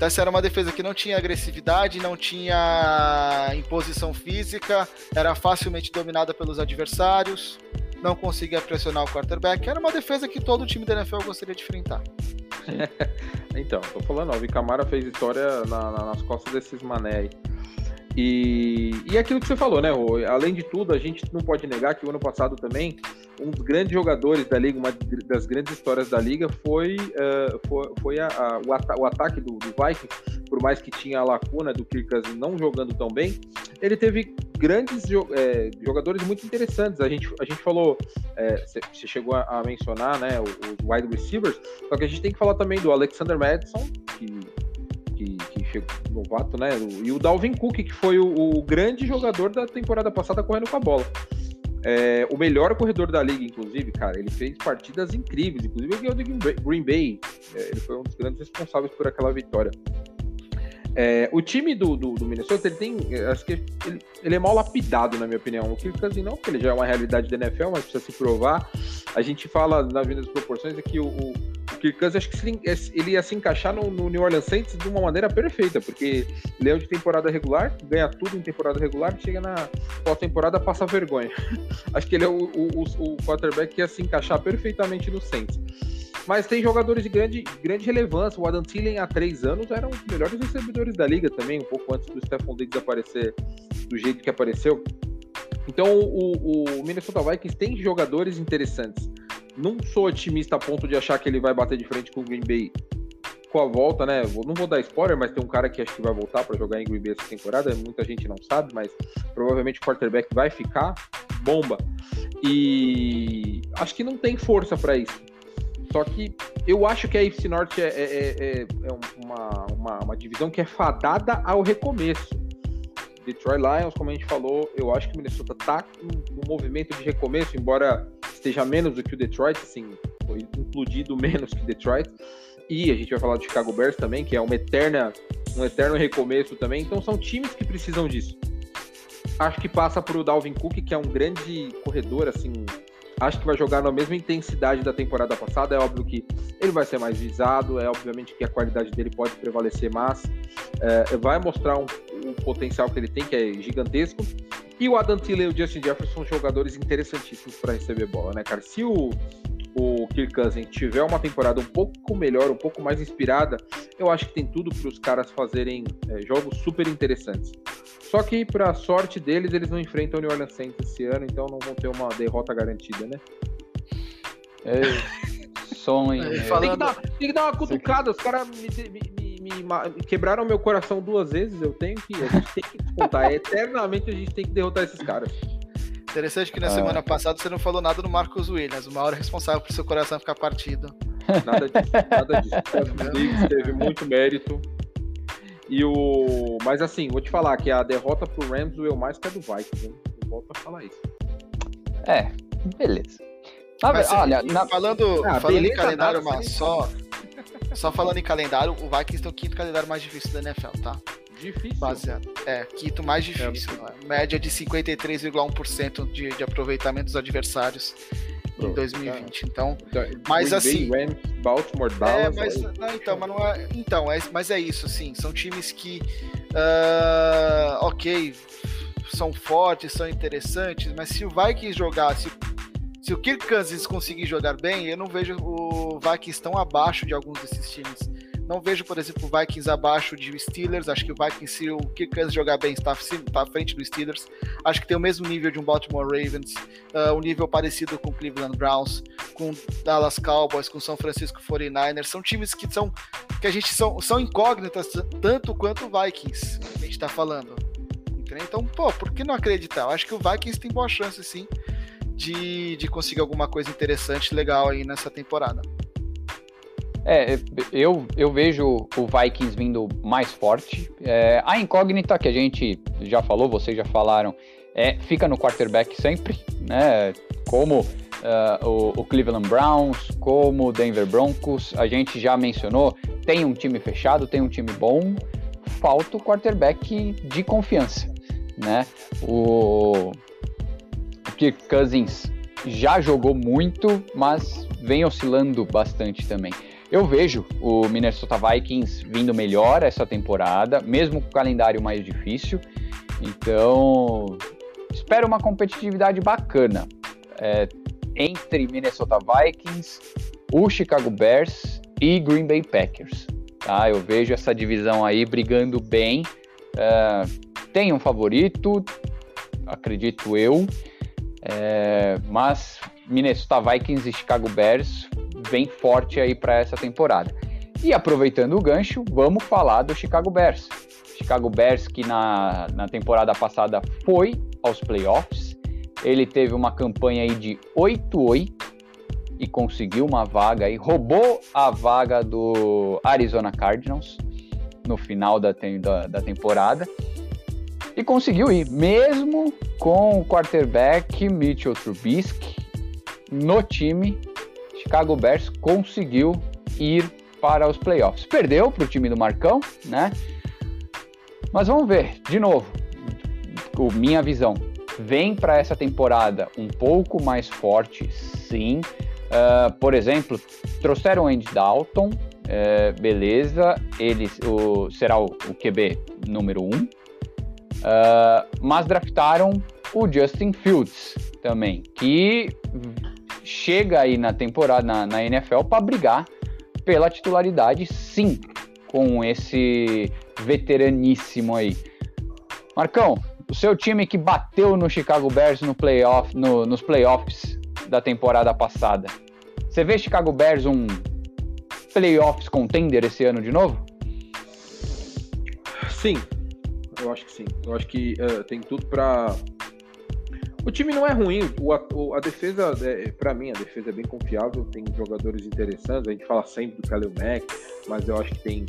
Speaker 1: Então essa era uma defesa que não tinha agressividade, não tinha imposição física, era facilmente dominada pelos adversários, não conseguia pressionar o quarterback. Era uma defesa que todo time da NFL gostaria de enfrentar.
Speaker 2: então, tô falando, o Alvin Camara fez história na, na, nas costas desses mané aí. E, e aquilo que você falou, né? Além de tudo, a gente não pode negar que o ano passado também um dos grandes jogadores da liga, uma das grandes histórias da liga foi, uh, foi, foi a, a, o, ata o, ataque do, do Vikings, por mais que tinha a lacuna do Kirk Cousins não jogando tão bem, ele teve grandes jo é, jogadores muito interessantes. A gente, a gente falou, você é, chegou a, a, mencionar né, os, wide receivers, só que a gente tem que falar também do Alexander Madison, que, que chegou novato, né? E o Dalvin Cook, que foi o, o, grande jogador da temporada passada correndo com a bola. É, o melhor corredor da liga, inclusive, cara, ele fez partidas incríveis, inclusive ele ganhou do Green Bay. É, ele foi um dos grandes responsáveis por aquela vitória. É, o time do, do, do, Minnesota, ele tem. Acho que ele, ele, é mal lapidado, na minha opinião. O Kirk Cousins não, porque ele já é uma realidade da NFL, mas precisa se provar. A gente fala na vida das proporções é que o Kirk Cousins, acho que ele ia se encaixar no, no, New Orleans Saints de uma maneira perfeita, porque ele é de temporada regular, ganha tudo em temporada regular, chega na pós-temporada, passa vergonha. acho que ele é o, o, o quarterback que ia se encaixar perfeitamente no Saints. Mas tem jogadores de grande, grande relevância. O Adam Thielen, há três anos, era um dos melhores recebedores da liga também, um pouco antes do Stephon Diggs aparecer do jeito que apareceu. Então, o, o Minnesota Vikings tem jogadores interessantes. Não sou otimista a ponto de achar que ele vai bater de frente com o Green Bay com a volta, né? Não vou dar spoiler, mas tem um cara que acho que vai voltar para jogar em Green Bay essa temporada. Muita gente não sabe, mas provavelmente o quarterback vai ficar bomba. E acho que não tem força para isso. Só que eu acho que a AFC Norte é, é, é, é uma, uma, uma, divisão que é fadada ao recomeço. Detroit Lions, como a gente falou, eu acho que o Minnesota tá no movimento de recomeço, embora esteja menos do que o Detroit, assim, foi implodido menos que o Detroit. E a gente vai falar do Chicago Bears também, que é uma eterna, um eterno recomeço também. Então são times que precisam disso. Acho que passa por o Dalvin Cook, que é um grande corredor, assim, Acho que vai jogar na mesma intensidade da temporada passada. É óbvio que ele vai ser mais visado, é obviamente que a qualidade dele pode prevalecer mais. É, vai mostrar um, o potencial que ele tem, que é gigantesco. E o Adam Thielen e o Justin Jefferson são jogadores interessantíssimos para receber bola, né, cara? Se o, o Kirk Cousins tiver uma temporada um pouco melhor, um pouco mais inspirada, eu acho que tem tudo para os caras fazerem é, jogos super interessantes. Só que, para sorte deles, eles não enfrentam o New Orleans Saints esse ano, então não vão ter uma derrota garantida, né?
Speaker 3: É, sonho. É,
Speaker 2: falando... tem, que dar, tem, que dar, uma cutucada, os caras me, me, me, me, quebraram meu coração duas vezes, eu tenho que. A gente tem que descontar. eternamente a gente tem que derrotar esses caras.
Speaker 1: Interessante que na ah. semana passada você não falou nada do Marcos Williams, o maior responsável por seu coração ficar partido.
Speaker 2: Nada disso, nada disso. teve muito mérito. E o. Mas assim, vou te falar que a derrota pro Rams doeu mais que a do Vikings, hein? Eu volto a falar isso.
Speaker 3: É, beleza.
Speaker 1: Ah, mas, olha, na... falando, ah, falando em calendário, mas só, só falando em calendário, o Vikings tem o quinto calendário mais difícil da NFL, tá?
Speaker 2: Difícil.
Speaker 1: Baseado. É, quinto mais difícil. É, média de 53,1% de, de aproveitamento dos adversários em 2020. Então, então mas assim.
Speaker 2: Rams, Baltimore,
Speaker 1: Dallas. É, mas, não, então, mas não é, então, é, mas é isso, assim. São times que, uh, ok, são fortes, são interessantes, mas se o Vikings jogar, se, o Kirk Cousins conseguir jogar bem, eu não vejo o Vikings tão abaixo de alguns desses times. Não vejo, por exemplo, o Vikings abaixo de Steelers. Acho que o Vikings, se o Kirk jogar bem, está, está à frente do Steelers. Acho que tem o mesmo nível de um Baltimore Ravens, uh, um nível parecido com o Cleveland Browns, com Dallas Cowboys, com São Francisco 49ers. São times que são que a gente são, são incógnitas tanto quanto o Vikings, a gente está falando. Então, pô, por que não acreditar? Eu acho que o Vikings tem boa chance, sim, de, de conseguir alguma coisa interessante, legal aí nessa temporada.
Speaker 3: É, eu, eu vejo o Vikings vindo mais forte. É, a incógnita que a gente já falou, vocês já falaram, é fica no quarterback sempre, né? Como uh, o, o, Cleveland Browns, como o Denver Broncos, a gente já mencionou, tem um time fechado, tem um time bom, falta o quarterback de confiança, né? O, Kirk Cousins já jogou muito, mas vem oscilando bastante também. Eu vejo o Minnesota Vikings vindo melhor essa temporada, mesmo com o calendário mais difícil. Então, espero uma competitividade bacana é, entre Minnesota Vikings, o Chicago Bears e Green Bay Packers. Tá? Eu vejo essa divisão aí brigando bem. É, tem um favorito, acredito eu, é, mas Minnesota Vikings e Chicago Bears vem forte aí para essa temporada. E aproveitando o gancho, vamos falar do Chicago Bears. Chicago Bears que na, na temporada passada foi aos playoffs. Ele teve uma campanha aí de 8-8 e conseguiu uma vaga aí, roubou a vaga do Arizona Cardinals no final da, da, da temporada e conseguiu ir, mesmo com o quarterback Mitchell Trubisky no time, Chicago Bears conseguiu ir para os playoffs. Perdeu para o time do Marcão, né? Mas vamos ver, de novo, o, minha visão. Vem para essa temporada um pouco mais forte, sim. Uh, por exemplo, trouxeram Andy Dalton, uh, beleza, ele o, será o, o, QB número um, uh, mas draftaram o Justin Fields também, que chega aí na temporada na, na NFL para brigar pela titularidade, sim, com esse veteraníssimo aí. Marcão, o seu time que bateu no Chicago Bears no playoff, no, nos playoffs da temporada passada. Você vê Chicago Bears um playoffs contender esse ano de novo?
Speaker 2: Sim, eu acho que sim. Eu acho que uh, tem tudo para. O time não é ruim, o, a, a defesa, é, para mim, a defesa é bem confiável, tem jogadores interessantes, a gente fala sempre do Kalil Mack, mas eu acho que tem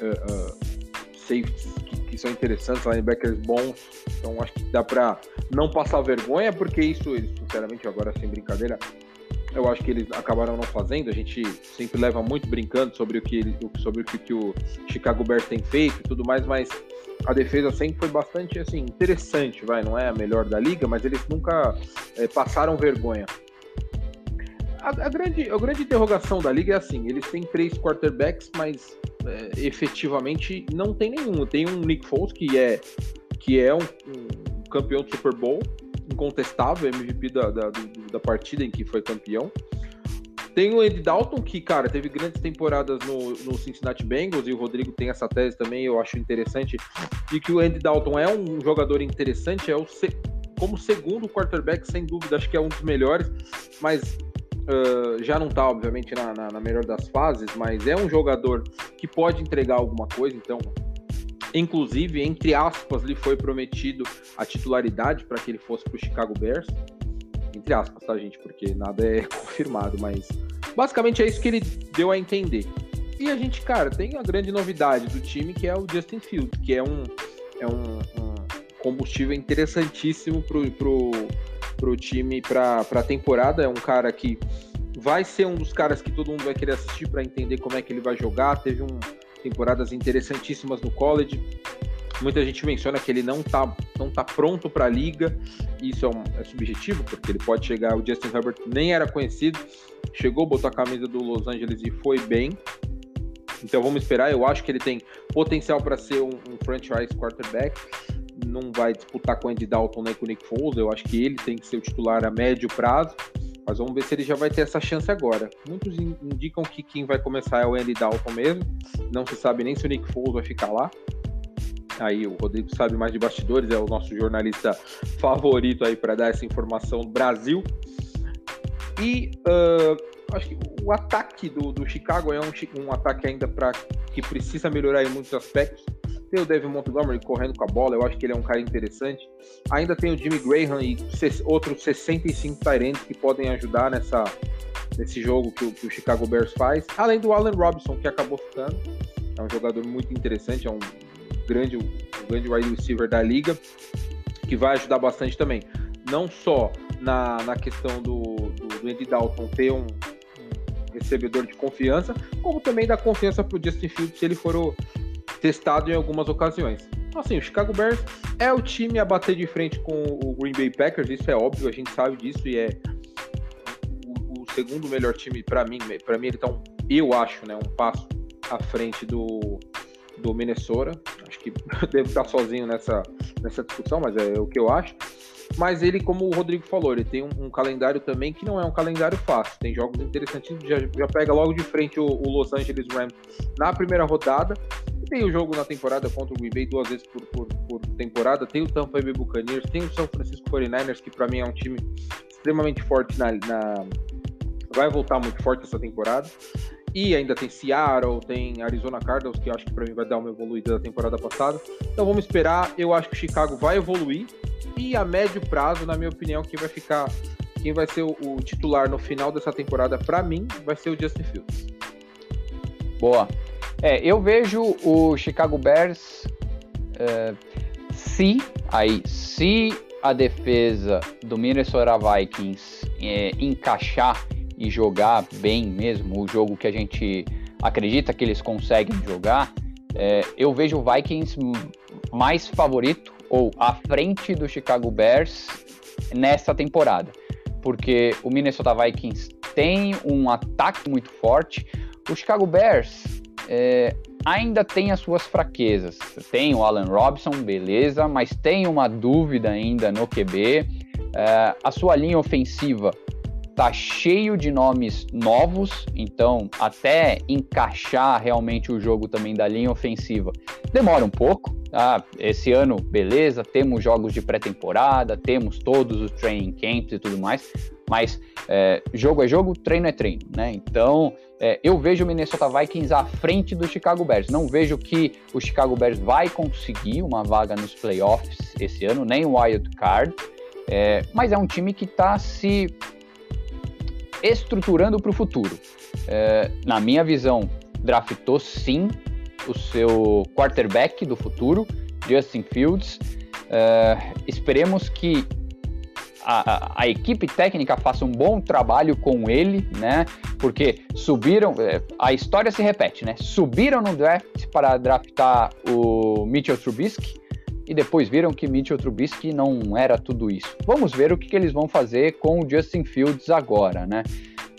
Speaker 2: uh, uh, safeties que, que, são interessantes, linebackers bons, então acho que dá para não passar vergonha, porque isso, eles, sinceramente, agora sem brincadeira, eu acho que eles acabaram não fazendo. A gente sempre leva muito brincando sobre o que, ele, sobre o que, o Chicago Bears tem feito e tudo mais, mas a defesa sempre foi bastante assim interessante, vai, não é a melhor da liga, mas eles nunca é, passaram vergonha. A, a, grande, a grande interrogação da liga é assim: eles têm três quarterbacks, mas é, efetivamente não tem nenhum. Tem um Nick Foles que é que é um, um campeão do Super Bowl, incontestável, MVP da, da, da partida em que foi campeão. Tem o Andy Dalton, que, cara, teve grandes temporadas no, no Cincinnati Bengals, e o Rodrigo tem essa tese também, eu acho interessante, e que o Andy Dalton é um jogador interessante, é o como segundo quarterback, sem dúvida, acho que é um dos melhores, mas uh, já não tá, obviamente, na, na, na melhor das fases, mas é um jogador que pode entregar alguma coisa, então Inclusive, entre aspas, lhe foi prometido a titularidade para que ele fosse para o Chicago Bears. Entre aspas, tá, gente? Porque nada é confirmado, mas basicamente é isso que ele deu a entender. E a gente, cara, tem a grande novidade do time que é o Justin Fields, que é um, é um, um combustível interessantíssimo pro, pro, pro time para a temporada. É um cara que vai ser um dos caras que todo mundo vai querer assistir para entender como é que ele vai jogar. Teve um, temporadas interessantíssimas no college. Muita gente menciona que ele não está não tá pronto para a liga. Isso é, um, é, subjetivo, porque ele pode chegar. O Justin Herbert nem era conhecido, chegou, botou a camisa do Los Angeles e foi bem. Então vamos esperar. Eu acho que ele tem potencial para ser um, um, franchise quarterback. Não vai disputar com o Andy Dalton nem com o Nick Foles. Eu acho que ele tem que ser o titular a médio prazo. Mas vamos ver se ele já vai ter essa chance agora. Muitos indicam que quem vai começar é o Andy Dalton mesmo. Não se sabe nem se o Nick Foles vai ficar lá. Aí o Rodrigo sabe mais de bastidores, é o nosso jornalista favorito aí para dar essa informação do Brasil. E uh, acho que o ataque do, do Chicago é um, um ataque ainda para que precisa melhorar em muitos aspectos. Tem o Devin Montgomery correndo com a bola, eu acho que ele é um cara interessante. Ainda tem o Jimmy Graham e outros 65 Tyrants que podem ajudar nessa, nesse jogo que o, que o, Chicago Bears faz. Além do Allen Robinson, que acabou ficando. É um jogador muito interessante, é um grande, um grande wide receiver da liga, que vai ajudar bastante também. Não só na, na questão do, do, do Andy Dalton ter um, recebedor de confiança, como também dar confiança para o Justin Fields se ele for testado em algumas ocasiões. Então, assim, o Chicago Bears é o time a bater de frente com o Green Bay Packers, isso é óbvio, a gente sabe disso e é o, o segundo melhor time para mim. Para mim ele tá um, eu acho, né, um passo à frente do do Minnesota. Que devo estar sozinho nessa nessa discussão, mas é o que eu acho. Mas ele, como o Rodrigo falou, ele tem um, um, calendário também que não é um calendário fácil. Tem jogos interessantes, já, já pega logo de frente o, o Los Angeles Rams na primeira rodada tem o jogo na temporada contra o Green Bay duas vezes por, por, por temporada, tem o Tampa Bay Buccaneers, tem o São Francisco 49ers, que para mim é um time extremamente forte na, na, vai voltar muito forte essa temporada. E ainda tem Seattle, tem Arizona Cardinals, que eu acho que para mim vai dar uma evoluída da temporada passada. Então vamos esperar. Eu acho que o Chicago vai evoluir. E a médio prazo, na minha opinião, quem vai ficar, quem vai ser o, o titular no final dessa temporada, para mim, vai ser o Justin Fields.
Speaker 3: Boa. É, eu vejo o Chicago Bears é, se aí se a defesa do Minnesota Vikings é, encaixar e jogar bem mesmo o jogo que a gente acredita que eles conseguem jogar, é, eu vejo o Vikings mais favorito ou à frente do Chicago Bears nessa temporada, porque o Minnesota Vikings tem um ataque muito forte, o Chicago Bears é, ainda tem as suas fraquezas. Tem o Alan Robson, beleza, mas tem uma dúvida ainda no QB. É, a sua linha ofensiva tá cheio de nomes novos, então até encaixar realmente o jogo também da linha ofensiva demora um pouco. Tá? Esse ano, beleza, temos jogos de pré-temporada, temos todos os training camps e tudo mais, mas é, jogo é jogo, treino é treino, né? Então é, eu vejo o Minnesota Vikings à frente do Chicago Bears. Não vejo que o Chicago Bears vai conseguir uma vaga nos playoffs esse ano, nem wild card. É, mas é um time que está se estruturando para o futuro. É, na minha visão, draftou sim o seu quarterback do futuro, Justin Fields. É, esperemos que a, a, a, equipe técnica faça um bom trabalho com ele, né? Porque subiram, é, a história se repete, né? Subiram no draft para draftar o Mitchell Trubisky e depois viram que Mitchell Trubisky não era tudo isso. Vamos ver o que, que eles vão fazer com o Justin Fields agora, né?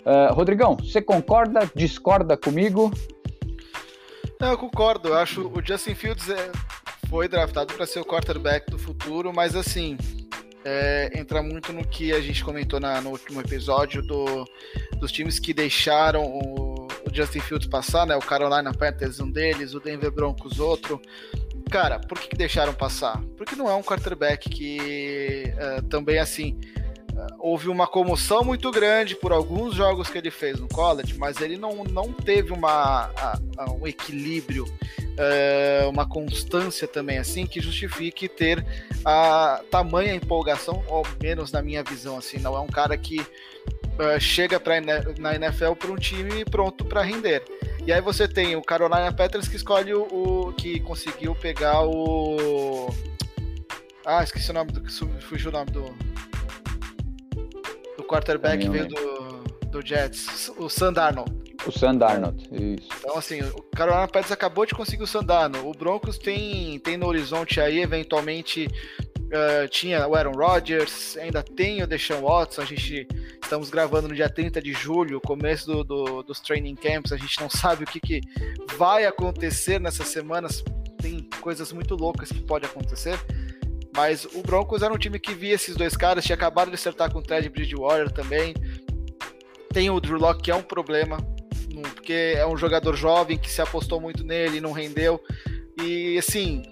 Speaker 3: Uh, Rodrigão, você concorda, discorda comigo?
Speaker 1: Eu concordo. Eu acho o Justin Fields é, foi draftado para ser o quarterback do futuro, mas assim é, entra muito no que a gente comentou na, no último episódio do, dos times que deixaram o, o Justin Fields passar, né? O Carolina Panthers um deles, o Denver Broncos outro cara, por que, que deixaram passar? Porque não é um quarterback que uh, também assim uh, houve uma comoção muito grande por alguns jogos que ele fez no college, mas ele não, não teve uma, uh, um equilíbrio, eh, uma constância também assim que justifique ter a tamanha empolgação, ou menos na minha visão assim, não é um cara que chega para na NFL para um time pronto para render. E aí você tem o Carolina Panthers que escolhe o, o, que conseguiu pegar o Ah, esqueci o nome do fugiu o nome do do quarterback que veio do, do Jets, o Sandarno.
Speaker 3: O Sandarno, isso.
Speaker 1: Então assim, o Carolina Panthers acabou de conseguir o Sandarno. O Broncos tem tem no horizonte aí eventualmente Uh, tinha o Aaron Rodgers, ainda tem o Deshaun Watson, a gente estamos gravando no dia 30 de julho, começo do, do, dos training camps, a gente não sabe o que, que vai acontecer nessas semanas, tem coisas muito loucas que pode acontecer, mas o Broncos era um time que via esses dois caras, tinha acabado de acertar com o Ted Bridgewater também, tem o Drew Locke que é um problema, porque é um jogador jovem que se apostou muito nele e não rendeu, e assim,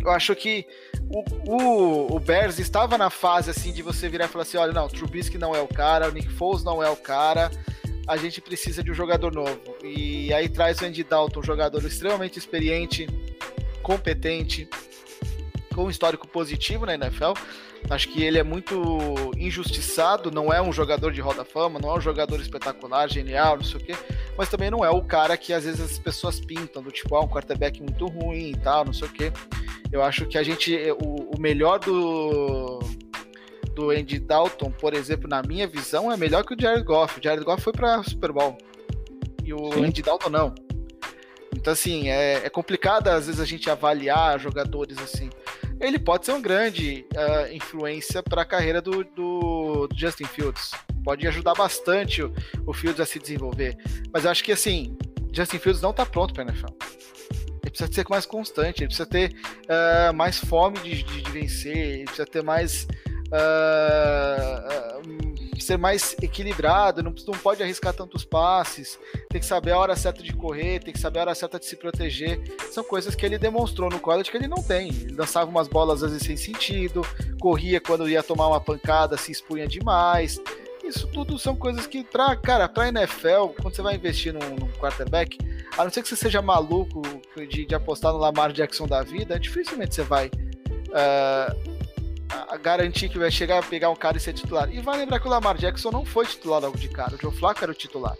Speaker 1: eu acho que o, o, o, Bears estava na fase assim de você virar e falar assim: olha, não, Trubisky não é o cara, o Nick Foles não é o cara, a gente precisa de um jogador novo. E aí traz o Andy Dalton, um jogador extremamente experiente, competente, com um histórico positivo na NFL. Acho que ele é muito injustiçado, não é um jogador de roda fama, não é um jogador espetacular, genial, não sei o quê, mas também não é o cara que às vezes as pessoas pintam, do tipo, ah, um quarterback muito ruim e tal, não sei o quê. Eu acho que a gente, o, o melhor do do Andy Dalton, por exemplo, na minha visão, é melhor que o Jared Goff. O Jared Goff foi para Super Bowl e o Sim. Andy Dalton não. Então, assim, é, é, complicado às vezes a gente avaliar jogadores assim. Ele pode ser uma grande uh, influência para a carreira do, do, do, Justin Fields. Pode ajudar bastante o, o Fields a se desenvolver. Mas eu acho que, assim, Justin Fields não está pronto para NFL. Ele precisa ser mais constante, ele precisa ter uh, mais fome de, de, de, vencer, ele precisa ter mais. Uh, ser mais equilibrado, não, não pode arriscar tantos passes, tem que saber a hora certa de correr, tem que saber a hora certa de se proteger. São coisas que ele demonstrou no college que ele não tem. Ele lançava umas bolas às vezes sem sentido, corria quando ia tomar uma pancada, se expunha demais. Isso tudo são coisas que, pra, cara, pra NFL, quando você vai investir num, num quarterback, a não ser que você seja maluco de, de apostar no Lamar Jackson da vida, dificilmente você vai. Uh, a garantir que vai chegar a pegar um cara e ser titular. E vai lembrar que o Lamar Jackson não foi titular logo de cara, o Joe Flacco era o titular.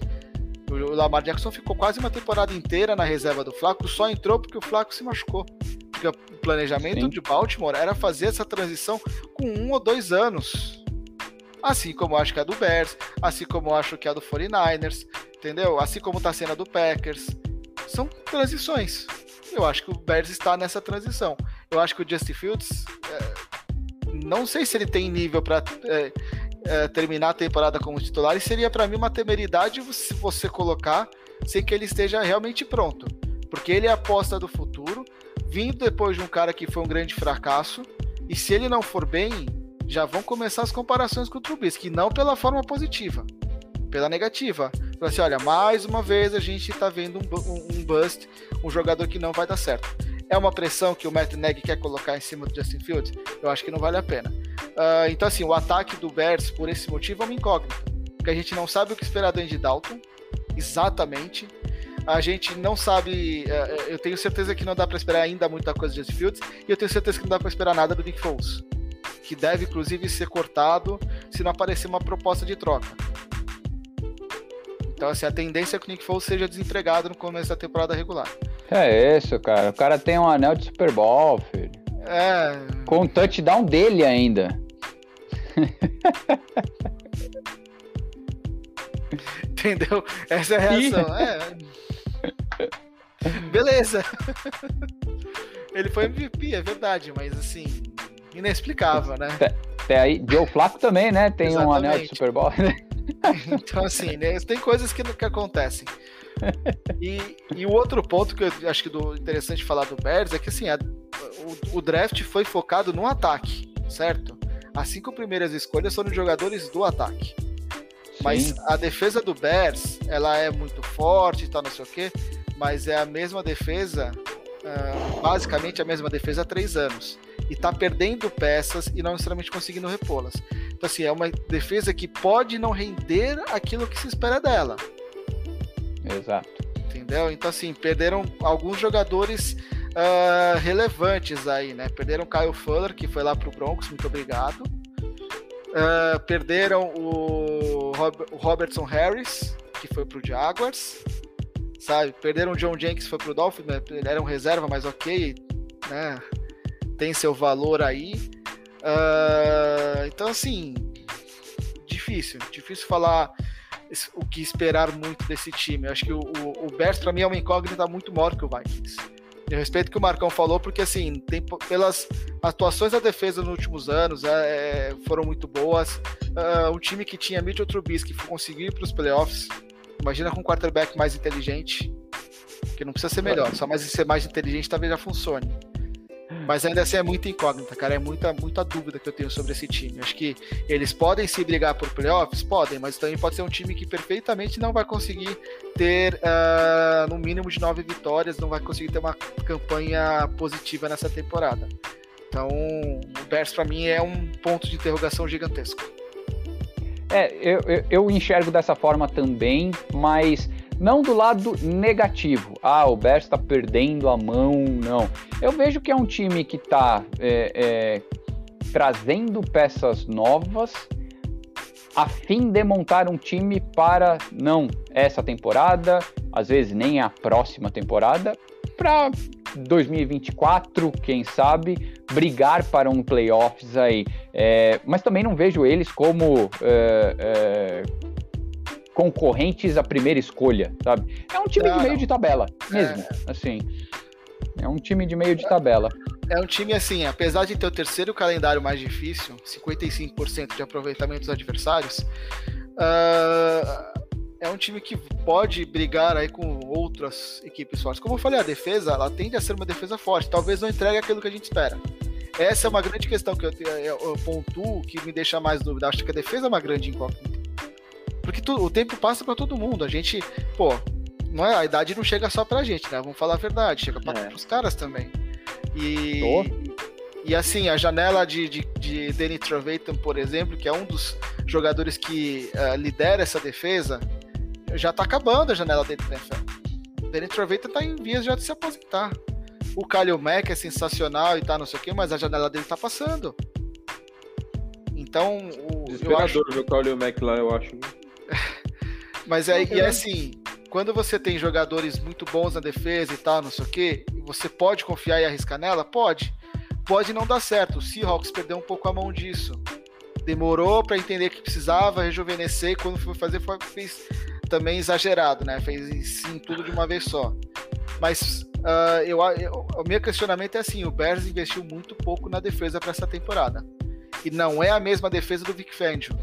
Speaker 1: O Lamar Jackson ficou quase uma temporada inteira na reserva do Flacco, só entrou porque o Flacco se machucou. Porque o planejamento Sim. de Baltimore era fazer essa transição com um ou dois anos. Assim como acho que é a do Bears, assim como acho que é a do 49ers, entendeu? Assim como sendo a do Packers. São transições. Eu acho que o Bears está nessa transição. Eu acho que o Justin Fields é, não sei se ele tem nível para é, é, terminar a temporada como titular e seria para mim uma temeridade se você colocar sem que ele esteja realmente pronto, porque ele é a aposta do futuro, vindo depois de um cara que foi um grande fracasso e se ele não for bem, já vão começar as comparações com o Trubisky, não pela forma positiva, pela negativa. Então, assim, olha, mais uma vez a gente está vendo um, um, um bust, um jogador que não vai dar certo. É uma pressão que o Matt Nagy quer colocar em cima do Justin Fields? Eu acho que não vale a pena. Uh, então, assim, o ataque do Bears, por esse motivo, é uma incógnita. Porque a gente não sabe o que esperar do Andy Dalton, exatamente. A gente não sabe. Uh, eu tenho certeza que não dá para esperar ainda muita coisa do Justin Fields. E eu tenho certeza que não dá para esperar nada do Nick Foles. Que deve, inclusive, ser cortado se não aparecer uma proposta de troca. Então, assim, a tendência é que o Nick Foles seja desempregado no começo da temporada regular.
Speaker 3: É isso, cara. O cara tem um anel de Super Bowl, filho.
Speaker 1: É.
Speaker 3: Com o touchdown dele ainda.
Speaker 1: Entendeu? Essa é a reação. É. Beleza. Ele foi MVP, é verdade, mas assim, inexplicável, né?
Speaker 3: Tem aí, Joe Flaco também, né? Tem Exatamente. um anel de Super Bowl.
Speaker 1: então, assim, né? tem coisas que, que acontecem. E, e o outro ponto que eu acho que do interessante falar do Bears é que assim, a, o, o, draft foi focado no ataque, certo? As cinco primeiras escolhas foram jogadores do ataque. Sim. Mas a defesa do Bears, ela é muito forte e tal, não sei o quê, mas é a mesma defesa, uh, basicamente a mesma defesa há três anos. E tá perdendo peças e não necessariamente conseguindo repô-las. Então, assim, é uma defesa que pode não render aquilo que se espera dela.
Speaker 3: Exato.
Speaker 1: Entendeu? Então, assim, perderam alguns jogadores uh, relevantes aí, né? Perderam Kyle Fuller, que foi lá pro Broncos, muito obrigado. Uh, perderam o, Rob o, Robertson Harris, que foi pro Jaguars. Sabe? Perderam o John Jenkins, que foi pro Dolphins, né? ele era um reserva, mas ok, né? Tem seu valor aí. Uh, então, assim, difícil. Difícil falar o que esperar muito desse time. Eu acho que o, o, o Bears, para mim, é uma incógnita muito maior que o Vikings. Eu respeito o que o Marcão falou, porque assim, tem, pelas atuações da defesa nos últimos anos, é, é foram muito boas. Uh, um time que tinha Mitchell Trubisky conseguiu ir para os playoffs. Imagina com um quarterback mais inteligente, que não precisa ser melhor, só mais ser mais inteligente talvez já funcione. Mas ainda assim é muita incógnita, cara. É muita, muita dúvida que eu tenho sobre esse time. Acho que eles podem se brigar por playoffs? Podem, mas também pode ser um time que perfeitamente não vai conseguir ter uh, no mínimo de nove vitórias, não vai conseguir ter uma campanha positiva nessa temporada. Então, o Bears para mim é um ponto de interrogação gigantesco.
Speaker 3: É, eu, eu, eu enxergo dessa forma também, mas não do lado negativo. Ah, o Bears está perdendo a mão, não. Eu vejo que é um time que está é, é, trazendo peças novas a fim de montar um time para não essa temporada, às vezes nem a próxima temporada, para 2024, quem sabe, brigar para um playoffs aí. É, mas também não vejo eles como é, é concorrentes à primeira escolha, sabe? É um time não, de meio de tabela, mesmo, é. assim. É um time de meio de tabela.
Speaker 1: É um time assim, apesar de ter o terceiro calendário mais difícil, 55% de aproveitamento dos adversários, uh, é um time que pode brigar aí com outras equipes fortes. Como eu falei, a defesa, ela tende a ser uma defesa forte, talvez não entregue aquilo que a gente espera. Essa é uma grande questão que eu, eu, eu pontuo, que me deixa mais dúvida. Acho que a defesa é uma grande incógnita Porque tu, o tempo passa para todo mundo. A gente, pô, não é, a idade não chega só pra gente, né? Vamos falar a verdade, chega para é. os caras também. E, e assim, a janela de, de, de Danny Trevathan, por exemplo, que é um dos jogadores que uh, lidera essa defesa, já tá acabando a janela dele da NFL. Danny Trevathan tá em vias já de se aposentar. O Kalil Mack é sensacional e tá não sei o que, mas a janela dele tá passando. Então, o,
Speaker 2: Desesperador acho... ver o Kalil Mack lá, eu acho.
Speaker 1: Mas é, e é assim, quando você tem jogadores muito bons na defesa e tal, não sei o que, você pode confiar e arriscar nela? Pode. Pode não dar certo. O Seahawks perdeu um pouco a mão disso. Demorou para entender que precisava rejuvenescer e quando foi fazer foi, fez também exagerado, né? Fez sim tudo de uma vez só. Mas uh, eu, eu, o meu questionamento é assim: o Bears investiu muito pouco na defesa para essa temporada. E não é a mesma defesa do Vic Fangio.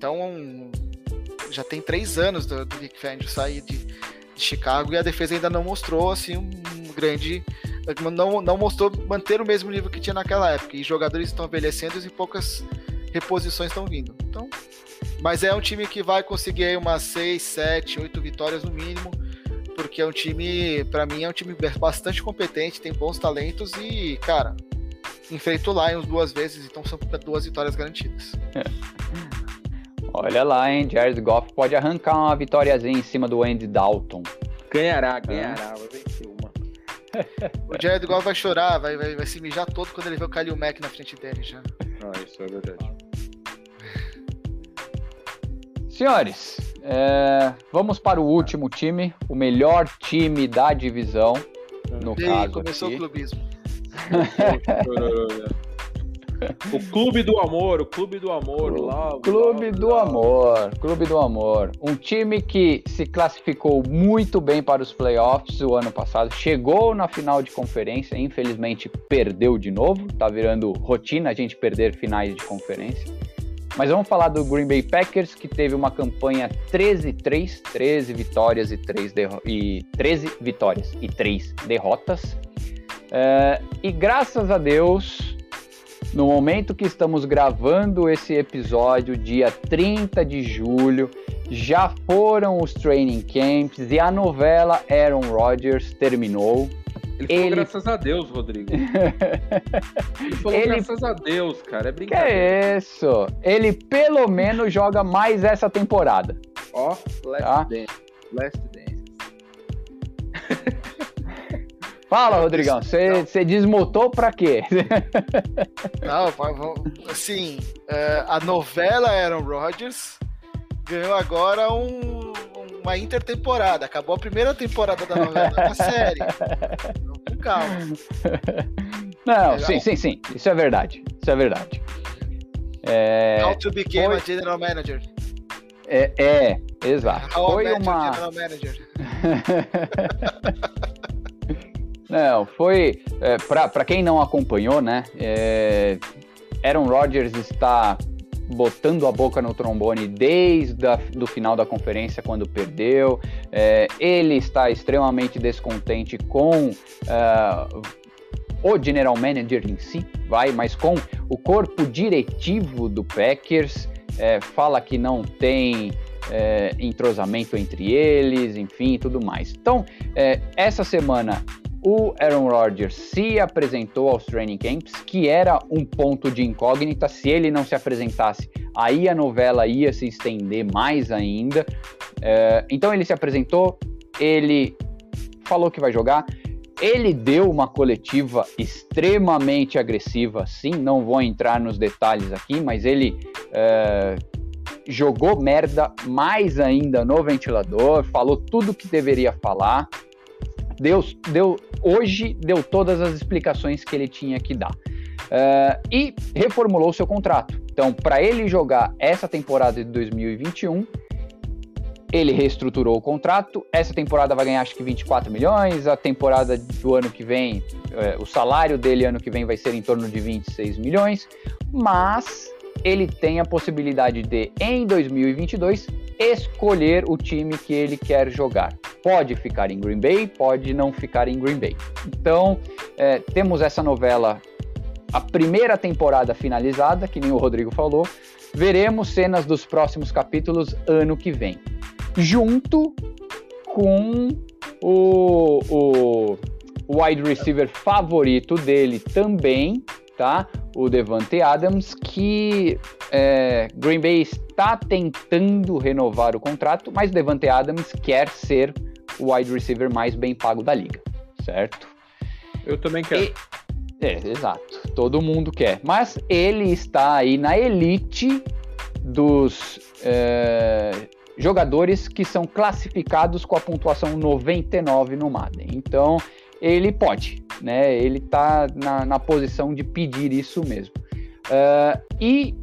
Speaker 1: Então, já tem três anos do, do Vic Fangio sair de, de, Chicago e a defesa ainda não mostrou assim um grande não, não mostrou manter o mesmo nível que tinha naquela época. E jogadores estão envelhecendo e poucas reposições estão vindo. Então mas é um time que vai conseguir umas 6, 7, 8 vitórias no mínimo porque é um time para mim é um time bastante competente tem bons talentos e cara enfrenta o Lions duas vezes então são duas vitórias garantidas
Speaker 3: Olha lá, hein? Jared Goff pode arrancar uma vitóriazinha em cima do Andy Dalton.
Speaker 2: Ganhará, ganhará, vai vencer uma.
Speaker 1: o Jared Goff vai chorar, vai, vai, vai se mijar todo quando ele vê o Kalil Mack na frente dele já.
Speaker 2: Ah, isso é verdade.
Speaker 3: Senhores, é, vamos para o último time, o melhor time da divisão. No e caso
Speaker 1: começou
Speaker 3: aqui.
Speaker 1: o clubismo.
Speaker 2: O Clube do Amor, o Clube do Amor, lá.
Speaker 3: Clube do Amor, Clube do Amor. Um time que se classificou muito bem para os playoffs o ano passado, chegou na final de conferência, infelizmente perdeu de novo, tá virando rotina a gente perder finais de conferência. Mas vamos falar do Green Bay Packers, que teve uma campanha 13-3, 13 vitórias e 3 e 13 vitórias e 3 derrotas. É, e graças a Deus, no momento que estamos gravando esse episódio, dia 30 de julho, já foram os training camps e a novela Aaron Rodgers terminou.
Speaker 2: Ele falou ele... graças a Deus, Rodrigo. Ele falou ele... graças a Deus, cara. É brincadeira.
Speaker 3: Que é isso? Ele pelo menos joga mais essa temporada.
Speaker 2: Ó, oh, last tá? dance. Last dance.
Speaker 3: Fala, Rodrigão, você desmutou pra quê?
Speaker 1: Não, assim, é, a novela Aaron Rodgers ganhou agora um, uma intertemporada. Acabou a primeira temporada da novela da série. Então, com calma.
Speaker 3: Não, sim, sim, sim. Isso é verdade. Isso é verdade.
Speaker 1: É... How to become Foi... a general manager.
Speaker 3: É, é exato.
Speaker 1: How Foi uma. General manager.
Speaker 3: Não, foi. É, para quem não acompanhou, né? É, Aaron Rodgers está botando a boca no trombone desde o final da conferência quando perdeu. É, ele está extremamente descontente com uh, o general manager em si, vai, mas com o corpo diretivo do Packers. É, fala que não tem é, entrosamento entre eles, enfim, tudo mais. Então, é, essa semana o Aaron Rodgers se apresentou aos training camps, que era um ponto de incógnita. Se ele não se apresentasse, aí a novela ia se estender mais ainda. É, então ele se apresentou, ele falou que vai jogar. Ele deu uma coletiva extremamente agressiva, sim, não vou entrar nos detalhes aqui, mas ele é, jogou merda mais ainda no ventilador, falou tudo que deveria falar deu, deu, hoje deu todas as explicações que ele tinha que dar. Uh, e reformulou seu contrato. Então, para ele jogar essa temporada de 2021, ele reestruturou o contrato. Essa temporada vai ganhar acho que 24 milhões. A temporada do ano que vem, uh, o salário dele ano que vem vai ser em torno de 26 milhões. Mas ele tem a possibilidade de, em 2022, escolher o time que ele quer jogar. Pode ficar em Green Bay, pode não ficar em Green Bay. Então, é, temos essa novela, a primeira temporada finalizada, que nem o Rodrigo falou, veremos cenas dos próximos capítulos ano que vem, junto com o, o wide receiver favorito dele também, tá? O Devante Adams, que é, Green Bay está tentando renovar o contrato, mas o Devante Adams quer ser o wide receiver mais bem pago da liga, certo?
Speaker 2: Eu também quero. E,
Speaker 3: é, exato. Todo mundo quer. Mas ele está aí na elite dos é, jogadores que são classificados com a pontuação 99 no Madden. Então, ele pode, né? Ele está na, na, posição de pedir isso mesmo. Uh, e,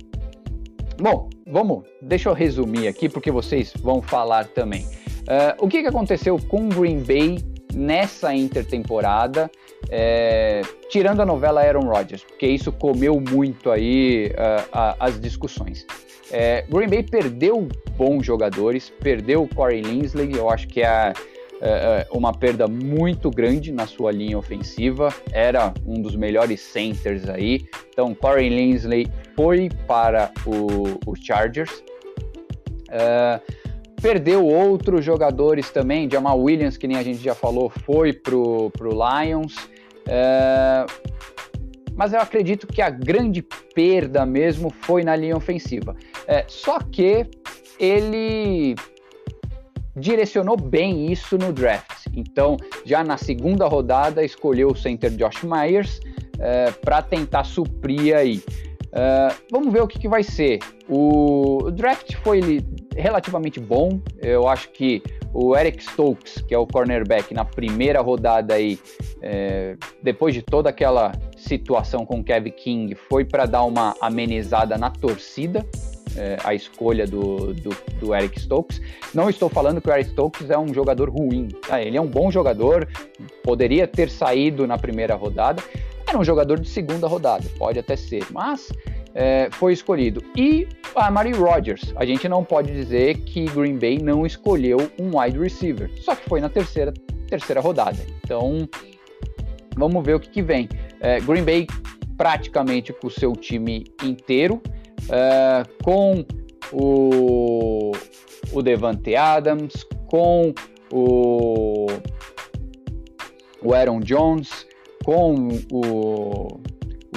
Speaker 3: bom, vamos, deixa eu resumir aqui, porque vocês vão falar também. Uh, o que, que aconteceu com Green Bay nessa intertemporada, é, tirando a novela Aaron Rodgers, porque isso comeu muito aí uh, as discussões. É, Green Bay perdeu bons jogadores, perdeu o Corey Linsley, eu acho que é, é, uma perda muito grande na sua linha ofensiva, era um dos melhores centers aí. Então, Corey Linsley foi para os Chargers. Uh, Perdeu outros jogadores também, Jamal Williams, que nem a gente já falou, foi pro, pro Lions. É... Mas eu acredito que a grande perda mesmo foi na linha ofensiva. É, só que ele direcionou bem isso no draft. Então, já na segunda rodada, escolheu o center Josh Myers é, para tentar suprir aí. Uh, vamos ver o que, que vai ser. O, o draft foi relativamente bom. Eu acho que o Eric Stokes, que é o cornerback, na primeira rodada aí, é, depois de toda aquela situação com o Kevin King, foi para dar uma amenizada na torcida. É, a escolha do, do, do, Eric Stokes. Não estou falando que o Eric Stokes é um jogador ruim, tá? ele é um bom jogador, poderia ter saído na primeira rodada, era um jogador de segunda rodada, pode até ser, mas é, foi escolhido. E a Mary Rodgers, a gente não pode dizer que Green Bay não escolheu um wide receiver, só que foi na terceira, terceira rodada. Então, vamos ver o que, que vem. É, Green Bay praticamente com o seu time inteiro, é, com o, o Devante Adams, com o, o Aaron Jones, com o,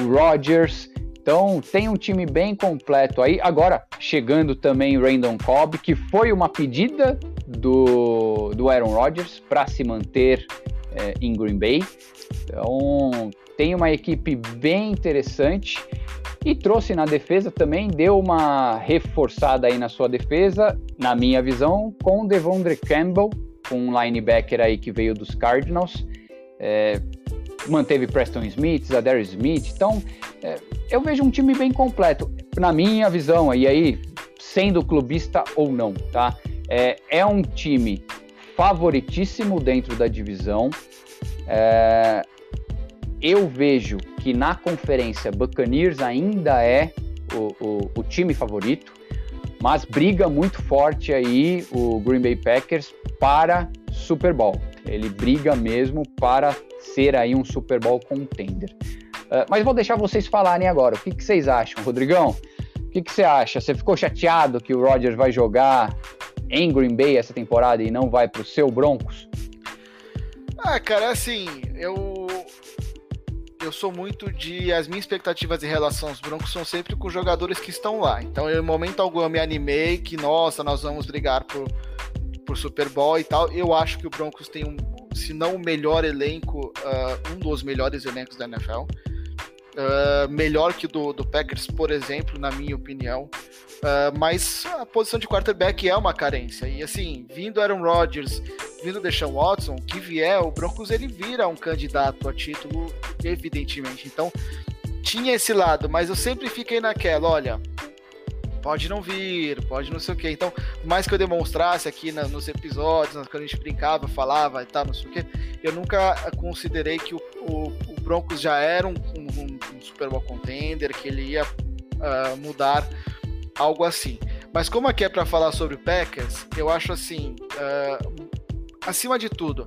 Speaker 3: o Rodgers. Então tem um time bem completo aí. Agora, chegando também Randon Cobb, que foi uma pedida do, do Aaron Rodgers para se manter é, em Green Bay. Então tem uma equipe bem interessante e trouxe na defesa também, deu uma reforçada aí na sua defesa, na minha visão, com Devondre Campbell, um linebacker aí que veio dos Cardinals. É, manteve Preston Smith, Zadar Smith. Então, é, eu vejo um time bem completo, na minha visão, e aí, sendo clubista ou não, tá? É, é um time favoritíssimo dentro da divisão. É, eu vejo que na conferência Buccaneers ainda é o, o, o, time favorito, mas briga muito forte aí o Green Bay Packers para Super Bowl. Ele briga mesmo para ser aí um Super Bowl contender. Uh, mas vou deixar vocês falarem agora. O que, que vocês acham, Rodrigão? O que, que você acha? Você ficou chateado que o Rodgers vai jogar em Green Bay essa temporada e não vai para o seu Broncos?
Speaker 1: Ah, cara, assim, eu eu sou muito de as minhas expectativas em relação aos Broncos são sempre com jogadores que estão lá. Então, eu, em momento algum eu me animei que nossa, nós vamos brigar por por Super Bowl e tal. Eu acho que o Broncos tem um, se não o melhor elenco, uh, um dos melhores elencos da NFL. Uh, melhor que do, do Packers, por exemplo, na minha opinião. Uh, mas a posição de quarterback é uma carência. E assim, vindo Aaron Rodgers, vindo Deshaun Watson, que vier, o Broncos ele vira um candidato a título, evidentemente. Então, tinha esse lado, mas eu sempre fiquei naquela, olha, pode não vir, pode não sei o que. Então, mais que eu demonstrasse aqui na, nos episódios, quando a gente brincava, falava e tal, não sei o que, eu nunca considerei que o, o, o Broncos já era um, um, um, Super Bowl contender, que ele ia uh, mudar algo assim. Mas como aqui é para falar sobre o Packers, eu acho assim, uh, acima de tudo,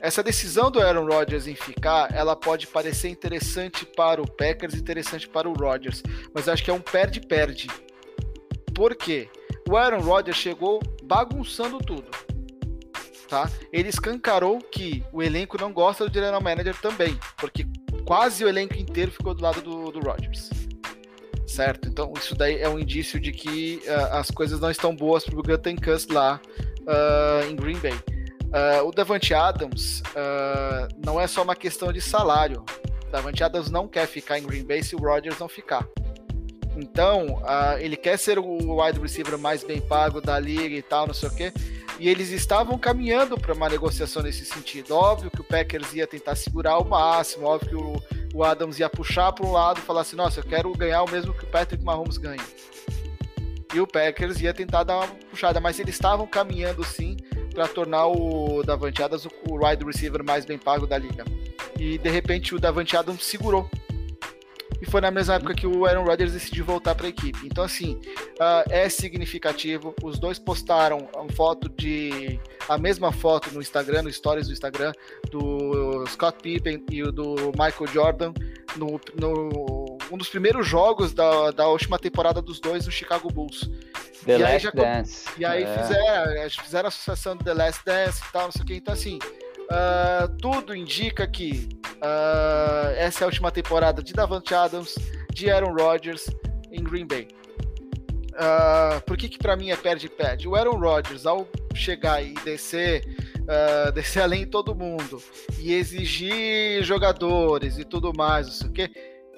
Speaker 1: essa decisão do Aaron Rodgers em ficar, ela pode parecer interessante para o Packers, interessante para o Rodgers, mas eu acho que é um perde-perde Por quê? O Aaron Rodgers chegou bagunçando tudo. Tá? Ele escancarou que o elenco não gosta do general manager também, porque quase o elenco inteiro ficou do lado do, do Rodgers. Certo? Então, isso daí é um indício de que uh, as coisas não estão boas para o Gutenkast lá uh, em Green Bay. Uh, o Davante Adams não é só uma questão de salário. Davante Adams não quer ficar em Green Bay se o Rodgers não ficar. Então, ele quer ser o wide receiver mais bem pago da liga e tal, não sei o quê e eles estavam caminhando para uma negociação nesse sentido. Óbvio que o Packers ia tentar segurar ao máximo, óbvio que o, o Adams ia puxar para um lado e falar assim: nossa, eu quero ganhar o mesmo que o Patrick Mahomes ganha. E o Packers ia tentar dar uma puxada, mas eles estavam caminhando sim para tornar o Davante Adams o wide receiver mais bem pago da liga. E de repente o Davante Adams segurou e foi na mesma época que o Aaron Rodgers decidiu voltar para a equipe. Então, assim, uh, é significativo. Os dois postaram uma foto de. a mesma foto no Instagram, no Stories do Instagram, do Scott Pippen e o do Michael Jordan, no, no um dos primeiros jogos da, da última temporada dos dois no Chicago Bulls.
Speaker 3: The e Last aí já, Dance.
Speaker 1: E aí é. fizeram, fizeram a associação do The Last Dance e tal, não sei o que. Então, assim, Uh, tudo indica que uh, essa é a última temporada de Davante Adams, de Aaron Rodgers em Green Bay. Uh, por que, que para mim é perde-perde? O Aaron Rodgers, ao chegar e descer, uh, descer além de todo mundo e exigir jogadores e tudo mais, não sei o que,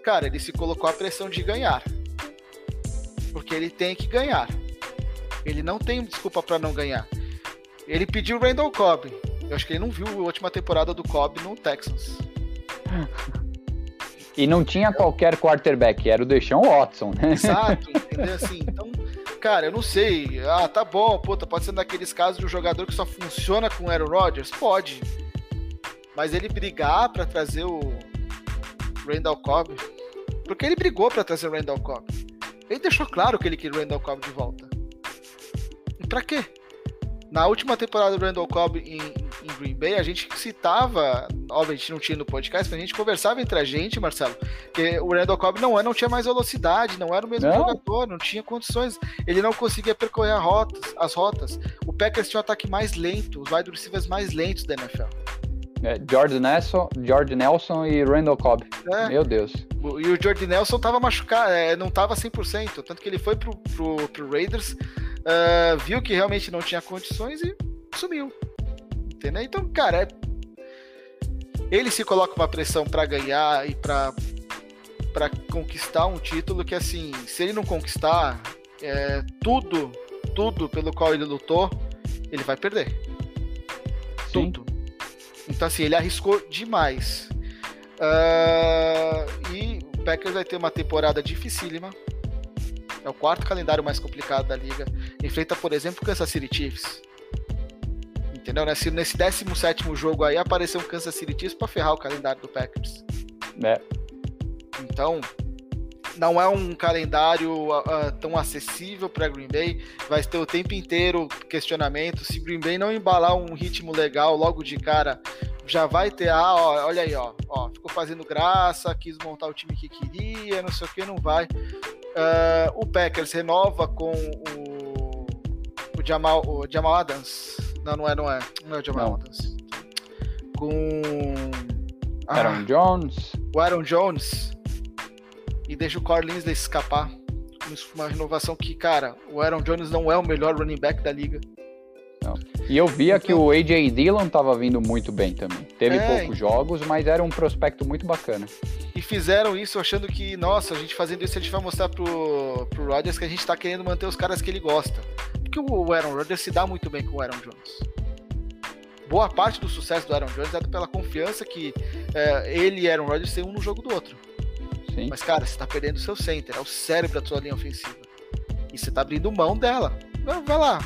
Speaker 1: cara, ele se colocou a pressão de ganhar. Porque ele tem que ganhar. Ele não tem desculpa para não ganhar. Ele pediu o Randall Cobb. Eu acho que ele não viu a última temporada do Cobb no Texans.
Speaker 3: E não tinha qualquer quarterback, era o Deshaun Watson, né?
Speaker 1: Exato, entendeu? Assim, então, cara, eu não sei. Ah, tá bom, puta, pode ser daqueles casos de um jogador que só funciona com o Aaron Rodgers? Pode. Mas ele brigar para trazer o Randall Cobb, porque ele brigou para trazer o Randall Cobb. Ele deixou claro que ele queria o Randall Cobb de volta. Pra quê? Na última temporada do Randall Cobb em, em Green Bay, a gente citava, gente não tinha no podcast, mas a gente conversava entre a gente, Marcelo, que o Randall Cobb não, não tinha mais velocidade, não era o mesmo não. jogador, não tinha condições, ele não conseguia percorrer rotas, as rotas. O Packers tinha um ataque mais lento, os wide receivers mais lentos da NFL.
Speaker 3: É, George Nelson, George Nelson e Randall Cobb. É. Meu Deus.
Speaker 1: E o George Nelson tava machucado, é, não tava 100%, tanto que ele foi pro, pro, pro Raiders, uh, viu que realmente não tinha condições e sumiu. Entendeu? Então, cara, é... ele se coloca uma pressão para ganhar e para para conquistar um título que assim, se ele não conquistar é, tudo, tudo pelo qual ele lutou, ele vai perder. Sim. Tudo. Então assim, ele arriscou demais. Uh, e o Packers vai ter uma temporada dificílima. É o quarto calendário mais complicado da liga. Enfrenta, por exemplo, o Kansas City Chiefs. Entendeu? Nesse, nesse 17 jogo aí apareceu um Kansas City Chiefs para ferrar o calendário do Packers.
Speaker 3: É.
Speaker 1: Então, não é um calendário uh, tão acessível para Green Bay. Vai ter o tempo inteiro questionamento. Se Green Bay não embalar um ritmo legal logo de cara, já vai ter. Ah, ó, olha aí, ó, ó, ficou fazendo graça, quis montar o time que queria, não sei o que, não vai. Uh, o Packers renova com o, o, Jamal, o Jamal Adams. Não, não é, não é. Não é o Jamal Adams. Com.
Speaker 3: Aaron ah, Jones.
Speaker 1: O Aaron Jones. E deixa o Corey Linsley escapar. Uma renovação que, cara, o Aaron Jones não é o melhor running back da liga.
Speaker 3: Não. E eu via então, que o AJ Dillon estava vindo muito bem também. Teve é, poucos jogos, mas era um prospecto muito bacana.
Speaker 1: E fizeram isso achando que, nossa, a gente fazendo isso, a gente vai mostrar pro, pro Rodgers que a gente está querendo manter os caras que ele gosta. Porque o Aaron Rodgers se dá muito bem com o Aaron Jones. Boa parte do sucesso do Aaron Jones é pela confiança que é, ele e Aaron Rodgers têm um no jogo do outro. Sim. Mas, cara, você está perdendo o seu center, é o cérebro da sua linha ofensiva. E você está abrindo mão dela. Vai lá.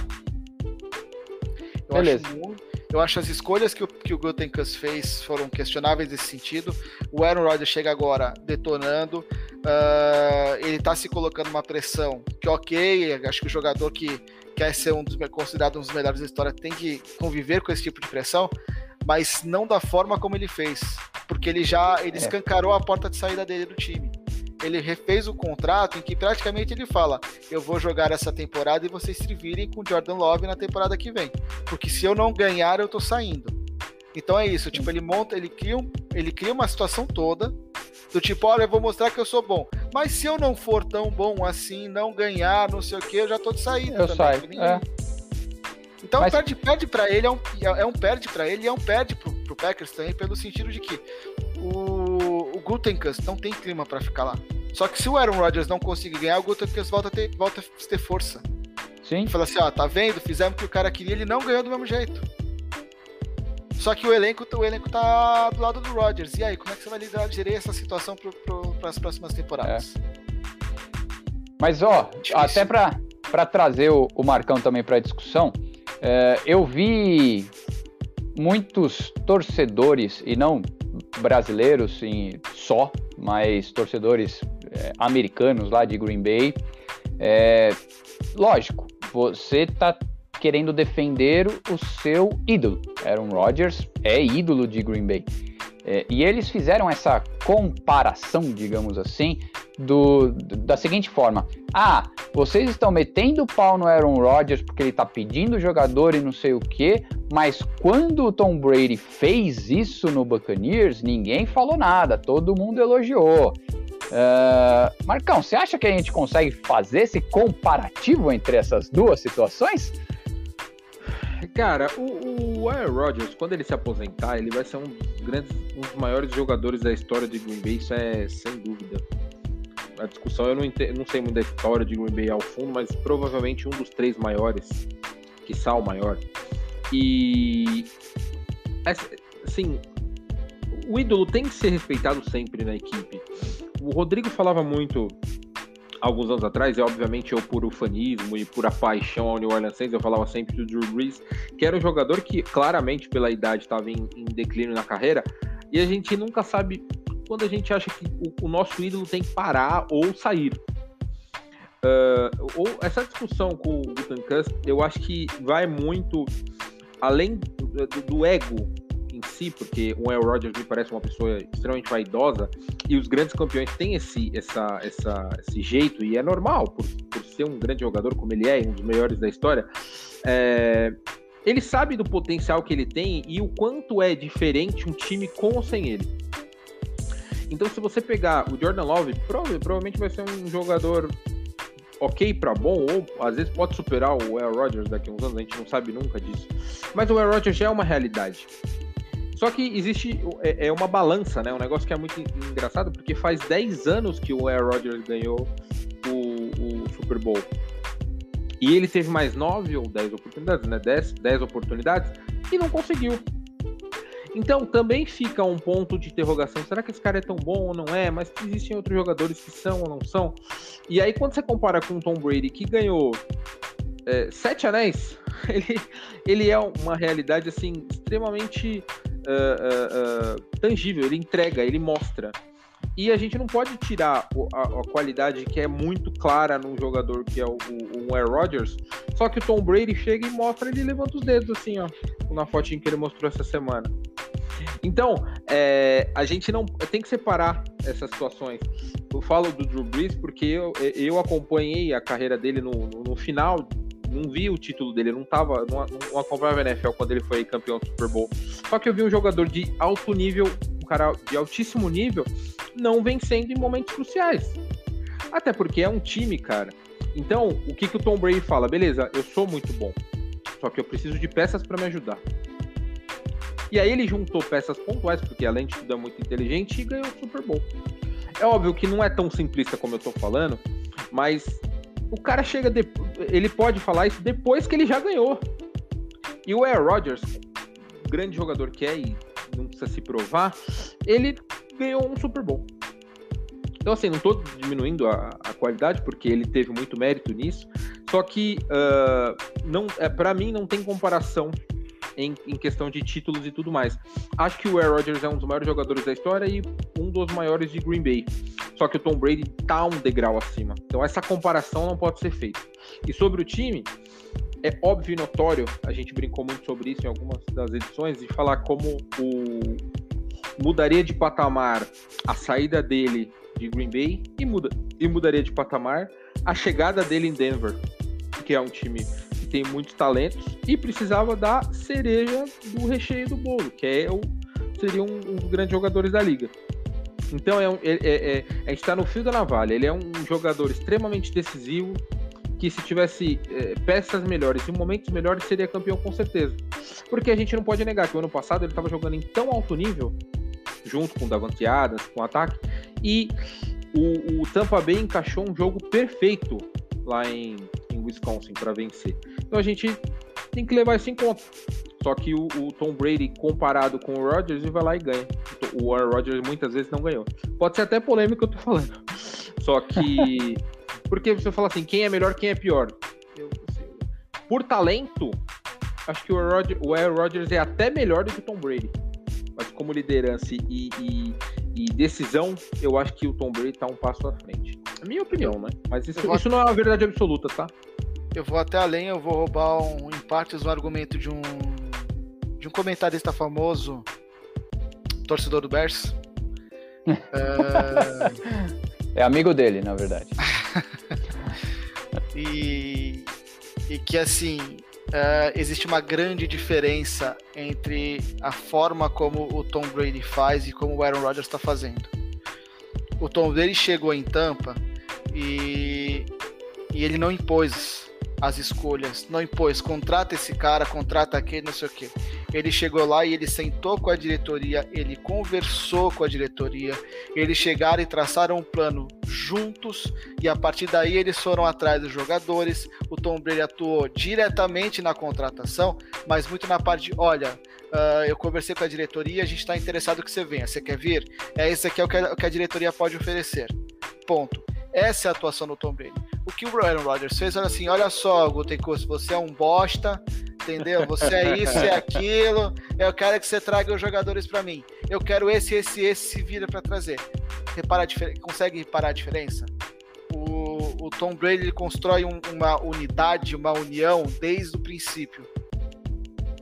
Speaker 1: Eu Beleza. Acho, eu acho as escolhas que o, que o Gutenkast fez foram questionáveis nesse sentido. O Aaron Rodgers chega agora detonando. Uh, ele está se colocando uma pressão que, ok, acho que o jogador que quer ser um dos, considerado um dos melhores da história tem que conviver com esse tipo de pressão, mas não da forma como ele fez, porque ele já ele é. escancarou a porta de saída dele do time. Ele refez o contrato em que praticamente ele fala: eu vou jogar essa temporada e vocês se virem com Jordan Love na temporada que vem. Porque se eu não ganhar, eu tô saindo. Então é isso, tipo, ele monta, ele cria, um, ele cria uma situação toda do tipo, olha, eu vou mostrar que eu sou bom. Mas se eu não for tão bom assim, não ganhar, não sei o que, eu já tô de saída.
Speaker 3: Eu saio. É.
Speaker 1: Então Mas... perde, perde para ele, é um, é um perde para ele e é um perde pro, pro Packers também, pelo sentido de que o Gutenkast não tem clima para ficar lá. Só que se o Aaron Rodgers não conseguir ganhar, o Gutenkast volta a ter, volta a ter força.
Speaker 3: Sim.
Speaker 1: Fala assim, ó, tá vendo? Fizemos o que o cara queria, ele não ganhou do mesmo jeito. Só que o elenco, o elenco tá do lado do Rodgers. E aí, como é que você vai lidar, gerir essa situação para as próximas temporadas? É.
Speaker 3: Mas, ó, Difícil. até para trazer o, o, Marcão também para discussão, é, eu vi muitos torcedores, e não brasileiros sim, só, mas torcedores é, americanos lá de Green Bay. É, lógico, você tá querendo defender o seu ídolo. Aaron Rodgers é ídolo de Green Bay. É, e eles fizeram essa comparação, digamos assim, do, da seguinte forma: ah, vocês estão metendo o pau no Aaron Rodgers porque ele está pedindo jogador e não sei o que, mas quando o Tom Brady fez isso no Buccaneers, ninguém falou nada, todo mundo elogiou. Uh, Marcão, você acha que a gente consegue fazer esse comparativo entre essas duas situações?
Speaker 2: Cara, o, o Aaron Rodgers, quando ele se aposentar, ele vai ser um dos grandes, um dos maiores jogadores da história de Green Bay, isso é sem dúvida. A discussão, eu não, não sei muito da história de Green Bay ao fundo, mas provavelmente um dos três maiores, que o maior. E, assim, o ídolo tem que ser respeitado sempre na equipe. O Rodrigo falava muito alguns anos atrás, e obviamente eu por ufanismo e por a paixão ao New Orleans Saints, eu falava sempre do Drew Brees, que era um jogador que claramente pela idade estava em, em, declínio na carreira, e a gente nunca sabe quando a gente acha que o, o nosso ídolo tem que parar ou sair. Uh, ou essa discussão com o Gutenkast, eu acho que vai muito além do, do ego si, porque o Aaron Rodgers me parece uma pessoa extremamente vaidosa, e os grandes campeões têm esse, essa, essa, esse jeito, e é normal, por, por ser um grande jogador como ele é, um dos melhores da história. É, ele sabe do potencial que ele tem e o quanto é diferente um time com ou sem ele. Então, se você pegar o Jordan Love, provavelmente vai ser um jogador ok para bom, ou às vezes pode superar o Aaron Rodgers daqui a uns anos, a gente não sabe nunca disso. Mas o Aaron Rodgers já é uma realidade. Só que existe é, é, uma balança, né? Um negócio que é muito engraçado, porque faz 10 anos que o Aaron Rodgers ganhou o, o Super Bowl. E ele teve mais 9 ou 10 oportunidades, né? 10, 10 oportunidades e não conseguiu. Então também fica um ponto de interrogação: será que esse cara é tão bom ou não é? Mas existem outros jogadores que são ou não são. E aí, quando você compara com o Tom Brady, que ganhou é, sete anéis, ele, ele é uma realidade assim extremamente uh, uh, tangível, ele entrega, ele mostra. E a gente não pode tirar a, a, qualidade que é muito clara num jogador que é o, o, o Rodgers, só que o Tom Brady chega e mostra, ele levanta os dedos assim, ó, na fotinha que ele mostrou essa semana. Então, é, a gente não tem que separar essas situações. Eu falo do Drew Brees porque eu, eu acompanhei a carreira dele no, no, no final não vi o título dele, não tava, não, não acompanhava a NFL quando ele foi campeão do Super Bowl. Só que eu vi um jogador de alto nível, um cara de altíssimo nível, não vencendo em momentos cruciais. Até porque é um time, cara. Então, o que, que o Tom Brady fala? Beleza, eu sou muito bom, só que eu preciso de peças para me ajudar. E aí ele juntou peças pontuais, porque além de tudo é muito inteligente, e ganhou o Super Bowl. É óbvio que não é tão simplista como eu tô falando, mas o cara chega depois, ele pode falar isso depois que ele já ganhou. E o Aaron Rodgers, grande jogador que é e não precisa se provar, ele ganhou um Super Bowl. Então, assim, não estou diminuindo a, a, qualidade, porque ele teve muito mérito nisso. Só que, uh, não, é, para mim, não tem comparação em, em, questão de títulos e tudo mais. Acho que o Aaron Rodgers é um dos maiores jogadores da história e um dos maiores de Green Bay. Só que o Tom Brady tá um degrau acima. Então essa comparação não pode ser feita. E sobre o time, é óbvio e notório, a gente brincou muito sobre isso em algumas das edições, de falar como o mudaria de patamar a saída dele de Green Bay e, muda, e mudaria de patamar a chegada dele em Denver, que é um time tem muitos talentos e precisava da cereja do recheio do bolo, que é o, seria um, um dos grandes jogadores da liga. Então é, é, é, é a gente está no fio da navalha. Ele é um jogador extremamente decisivo, que se tivesse é, peças melhores e momentos melhores seria campeão com certeza. Porque a gente não pode negar que o ano passado ele estava jogando em tão alto nível, junto com o Davante Adams, com o ataque, e o, o Tampa Bay encaixou um jogo perfeito lá em, em Wisconsin para vencer. Então a gente tem que levar isso em conta. Só que o, o, Tom Brady comparado com o Rodgers, ele vai lá e ganha. O Aaron Rodgers muitas vezes não ganhou. Pode ser até polêmico eu tô falando. Só que porque você fala assim, quem é melhor, quem é pior? Eu, por talento, acho que o Aaron Rodgers é até melhor do que o Tom Brady. Mas como liderança e, e, e decisão, eu acho que o Tom Brady tá um passo à frente. É minha opinião, né? Mas isso, isso não é uma verdade absoluta, tá?
Speaker 1: Eu vou até além, eu vou roubar um, em partes um argumento de um de um comentarista famoso, torcedor do Bears.
Speaker 3: é... é amigo dele, na verdade.
Speaker 1: e, e que assim uh, existe uma grande diferença entre a forma como o Tom Brady faz e como o Aaron Rodgers está fazendo. O Tom Brady chegou em Tampa e, e ele não impôs as escolhas, não impôs, contrata esse cara, contrata aquele, não sei o quê. Ele chegou lá e ele sentou com a diretoria, ele conversou com a diretoria, eles chegaram e traçaram um plano juntos e a partir daí eles foram atrás dos jogadores. O Tom Brady atuou diretamente na contratação, mas muito na parte de, olha, uh, eu conversei com a diretoria, a gente está interessado que você venha, você quer vir? É esse aqui é o que a, o que a diretoria pode oferecer. Ponto. Essa é a atuação do Tom Brady. O que o Aaron Rodgers fez, olha assim, olha só, Gutencurso, você é um bosta, entendeu? Você é isso, é aquilo, eu quero que você traga os jogadores para mim. Eu quero esse, esse, esse se vira para trazer. Repara a consegue reparar a diferença? O, o Tom Brady ele constrói um, uma unidade, uma união desde o princípio.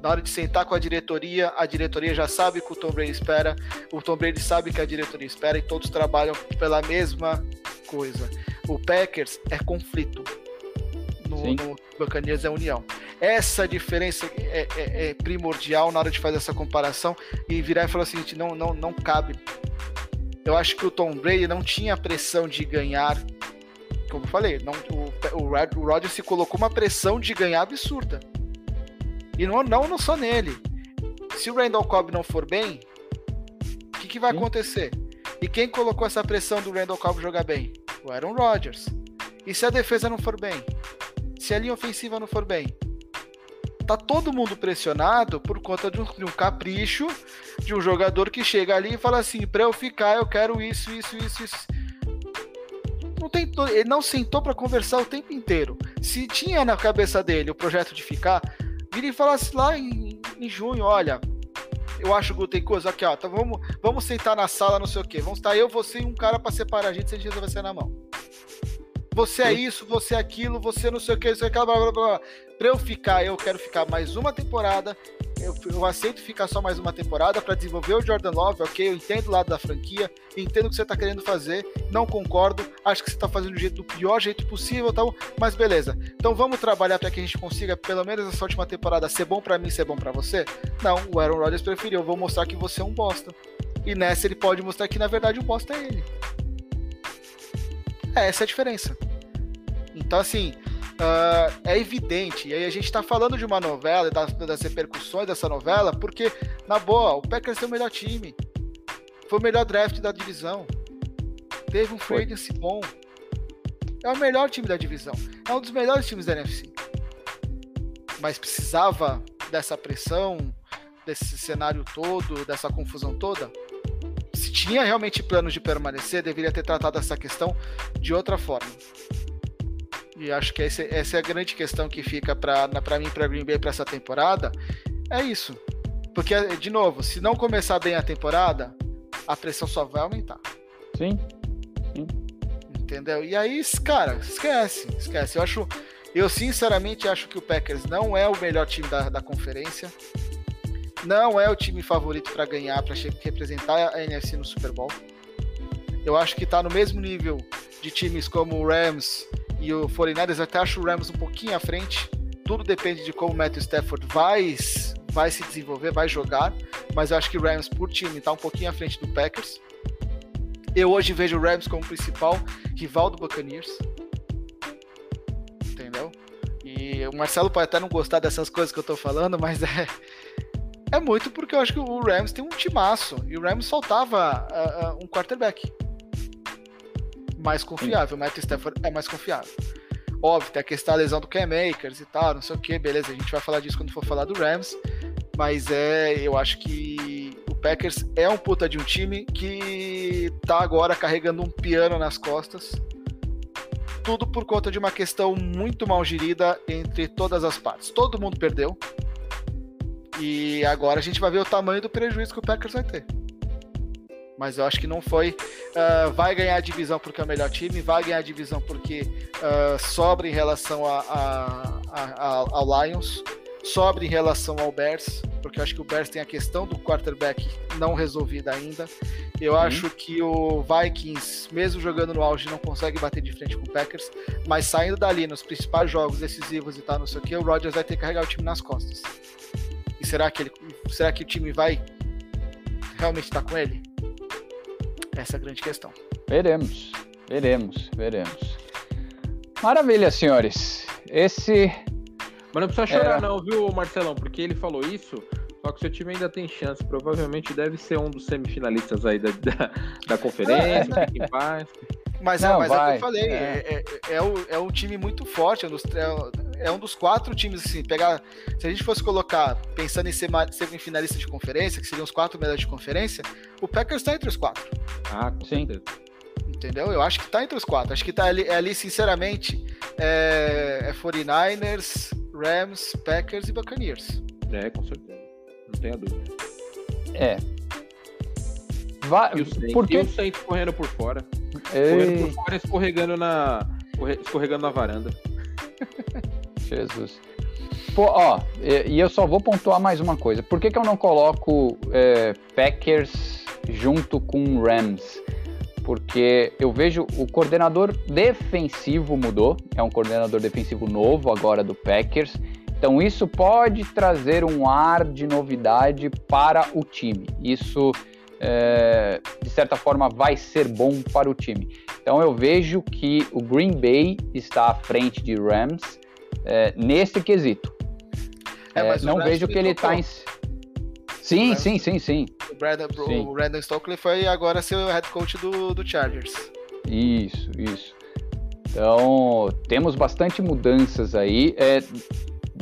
Speaker 1: Na hora de sentar com a diretoria, a diretoria já sabe o que o Tom Brady espera, o Tom Brady sabe que a diretoria espera e todos trabalham pela mesma coisa. O Packers é conflito. No, no Buccaneers é união. Essa diferença é, é, é, primordial na hora de fazer essa comparação e virar e falar o seguinte: não, não, não cabe. Eu acho que o Tom Brady não tinha pressão de ganhar. Como eu falei, não, o, o, o Rodgers se colocou uma pressão de ganhar absurda. E não, não, não só nele. Se o Randall Cobb não for bem, o que, que vai Sim. acontecer? E quem colocou essa pressão do Randall Cobb jogar bem? O Aaron Rodgers. E se a defesa não for bem? Se a linha ofensiva não for bem? Tá todo mundo pressionado por conta de um, de um capricho de um jogador que chega ali e fala assim: para eu ficar, eu quero isso, isso, isso, isso. Não tentou, ele não sentou para conversar o tempo inteiro. Se tinha na cabeça dele o projeto de ficar, vira e falasse lá em, em junho: olha, eu acho que tem coisa aqui, ó. Então vamos, vamos sentar na sala, não sei o quê. Vamos estar eu, você e um cara para separar a gente se a gente resolver ser na mão. Você é isso, você é aquilo, você não sei o que, isso, aquilo, blá, blá, blá. Pra eu ficar, eu quero ficar mais uma temporada. Eu, eu aceito ficar só mais uma temporada para desenvolver o Jordan Love, ok? Eu entendo o lado da franquia, entendo o que você tá querendo fazer, não concordo, acho que você tá fazendo do, jeito, do pior jeito possível, tal, mas beleza. Então vamos trabalhar para que a gente consiga, pelo menos essa última temporada, ser bom para mim, ser bom para você? Não, o Aaron Rodgers preferiu, eu vou mostrar que você é um bosta. E nessa ele pode mostrar que na verdade o bosta é ele. É, essa é a diferença. Então, assim, uh, é evidente. E aí a gente está falando de uma novela, das, das repercussões dessa novela, porque, na boa, o Packers tem o melhor time. Foi o melhor draft da divisão. Teve um free agency bom. É o melhor time da divisão. É um dos melhores times da NFC. Mas precisava dessa pressão, desse cenário todo, dessa confusão toda? se tinha realmente planos de permanecer, deveria ter tratado essa questão de outra forma. E acho que essa, essa é a grande questão que fica para mim, para Green Bay, para essa temporada. É isso. Porque, de novo, se não começar bem a temporada, a pressão só vai aumentar.
Speaker 3: Sim. Sim.
Speaker 1: Entendeu? E aí, cara, esquece, esquece. Eu acho, eu sinceramente acho que o Packers não é o melhor time da, da conferência não é o time favorito para ganhar, para representar a NFC no Super Bowl. Eu acho que está no mesmo nível de times como o Rams e o 49ers. Eu até acho o Rams um pouquinho à frente. Tudo depende de como o Matthew Stafford vai, vai se desenvolver, vai jogar. Mas eu acho que o Rams, por time, está um pouquinho à frente do Packers. Eu hoje vejo o Rams como principal rival do Buccaneers. Entendeu? E o Marcelo pode até não gostar dessas coisas que eu tô falando, mas é, é muito porque eu acho que o Rams tem um timaço. E o Rams faltava uh, uh, um quarterback mais confiável. O Matt Stafford é mais confiável. Óbvio, tem a questão da lesão do Cam Makers e tal, não sei o que, beleza, a gente vai falar disso quando for falar do Rams. Mas é, eu acho que o Packers é um puta de um time que tá agora carregando um piano nas costas. Tudo por conta de uma questão muito mal gerida entre todas as partes. Todo mundo perdeu. E agora a gente vai ver o tamanho do prejuízo que o Packers vai ter. Mas eu acho que não foi. Uh, vai ganhar a divisão porque é o melhor time, vai ganhar a divisão porque uh, sobra em relação a, a, a, ao Lions, sobra em relação ao Bears, porque eu acho que o Bears tem a questão do quarterback não resolvida ainda. Eu uhum. acho que o Vikings, mesmo jogando no auge, não consegue bater de frente com o Packers, mas saindo dali nos principais jogos decisivos e tal, não sei o que, o Rodgers vai ter que carregar o time nas costas. E será que, ele, será que o time vai realmente estar com ele? Essa é a grande questão.
Speaker 3: Veremos, veremos, veremos. Maravilha, senhores. Esse.
Speaker 2: Mas não precisa chorar, era... não, viu, Marcelão? Porque ele falou isso, só que o seu time ainda tem chance. Provavelmente deve ser um dos semifinalistas aí da, da, da conferência, ah, é. paz.
Speaker 1: Mas, não, é, mas vai. é o que eu falei, é. É, é, é, é um time muito forte, é um dos, é um dos quatro times, assim, pegar. Se a gente fosse colocar, pensando em ser semifinalista de conferência, que seriam os quatro melhores de conferência, o Packers está entre os quatro.
Speaker 2: Ah, com Sim. certeza.
Speaker 1: Entendeu? Eu acho que está entre os quatro. Acho que tá ali, ali sinceramente, é, é 49ers, Rams, Packers e Buccaneers.
Speaker 2: É, com certeza. Não tenha dúvida.
Speaker 3: É.
Speaker 2: Vai, e o Saints, porque... e o Saints correndo por fora. Correndo por fora escorregando na, escorregando na varanda.
Speaker 3: Jesus. Pô, ó, e, e, eu só vou pontuar mais uma coisa. Por que, que eu não coloco é, Packers junto com Rams? Porque eu vejo o coordenador defensivo mudou, é um coordenador defensivo novo agora do Packers. Então isso pode trazer um ar de novidade para o time. Isso é, de certa forma vai ser bom para o time. Então eu vejo que o Green Bay está à frente de Rams é, nesse quesito. É, é não vejo que ele está em. Sim, sim, sim, sim.
Speaker 1: O Brandon, sim. o Brandon Stokely foi agora ser o head coach do, do Chargers.
Speaker 3: Isso, isso. Então, temos bastante mudanças aí. É,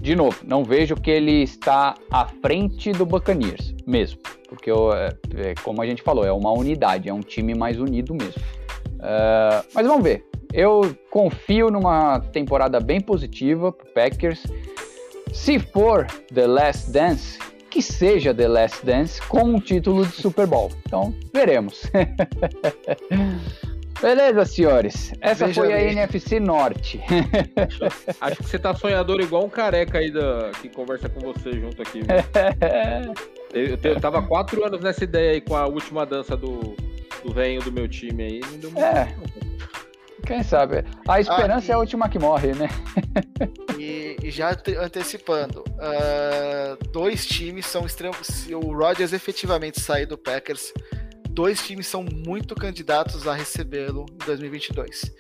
Speaker 3: de novo, não vejo que ele está à frente do Buccaneers, mesmo. Porque, é, é, como a gente falou, é uma unidade, é um time mais unido mesmo. Uh, mas vamos ver. Eu confio numa temporada bem positiva para Packers. Se for The Last Dance, que seja The Last Dance com um título de Super Bowl. Então, veremos. Beleza, senhores. Essa Veja foi a NFC Norte.
Speaker 2: Acho que você tá sonhador igual um careca aí da, que conversa com você junto aqui. eu, eu, eu tava quatro anos nessa ideia aí com a última dança do, do velho do meu time aí. Não deu muito
Speaker 3: é. Quem sabe? A esperança ah, e... é a última que morre, né?
Speaker 1: e, e, já antecipando, uh, dois times são extremos. Se o Rodgers efetivamente sair do Packers, dois times são muito candidatos a recebê-lo em 2022: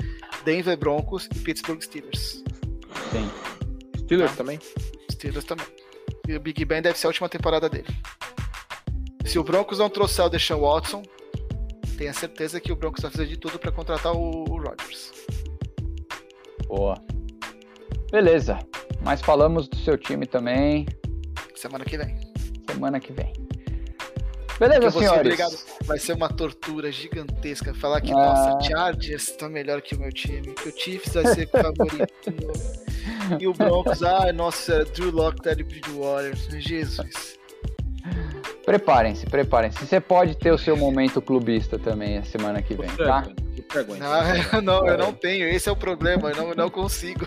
Speaker 1: Denver Broncos e Pittsburgh Steelers.
Speaker 3: Sim.
Speaker 2: Steelers ah, também?
Speaker 1: Steelers também. E o Big Ben deve ser a última temporada dele. Se o Broncos não trouxer o Deshaun Watson, tenha certeza que o Broncos vai fazer de tudo para contratar o, o Rodgers.
Speaker 3: Boa. Beleza. Mas falamos do seu time também.
Speaker 1: Semana que vem.
Speaker 3: Semana que vem. Beleza, senhores. Obrigado.
Speaker 1: Vai ser uma tortura gigantesca falar que, ah. nossa, Chargers tá melhor que o meu time, que o Chiefs vai ser favorito. e o Broncos, ah, nossa, Drew Lock, Teddy Bridgewater. Jesus.
Speaker 3: Preparem-se, preparem-se. Você pode ter o seu momento clubista também a semana que vem, tá?
Speaker 1: Não, não, eu não tenho. Esse é o problema. Eu não, não consigo.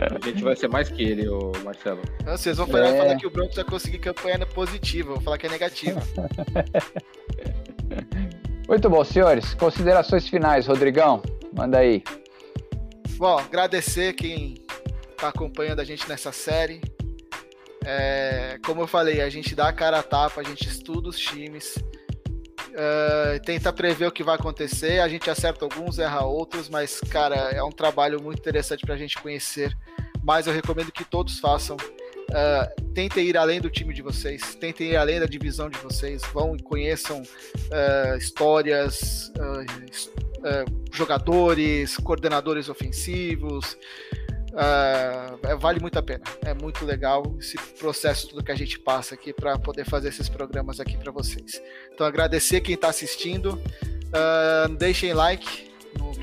Speaker 2: A gente vai ser mais que ele, o Marcelo.
Speaker 1: Não, vocês vão falar, é... falar que o Broncos vai conseguir campanha positiva. Eu vou falar que é negativa.
Speaker 3: Muito bom, senhores. Considerações finais, Rodrigão. Manda aí.
Speaker 1: Bom, agradecer quem está acompanhando a gente nessa série. É, como eu falei, a gente dá a cara a tapa, a gente estuda os times, uh, tenta prever o que vai acontecer, a gente acerta alguns, erra outros, mas, cara, é um trabalho muito interessante para a gente conhecer. Mas eu recomendo que todos façam. Uh, tentem ir além do time de vocês, tentem ir além da divisão de vocês, vão e conheçam uh, histórias, jogadores, coordenadores ofensivos, Uh, vale muito a pena. É muito legal esse processo tudo que a gente passa aqui para poder fazer esses programas aqui para vocês. Então agradecer quem está assistindo, uh, deixem like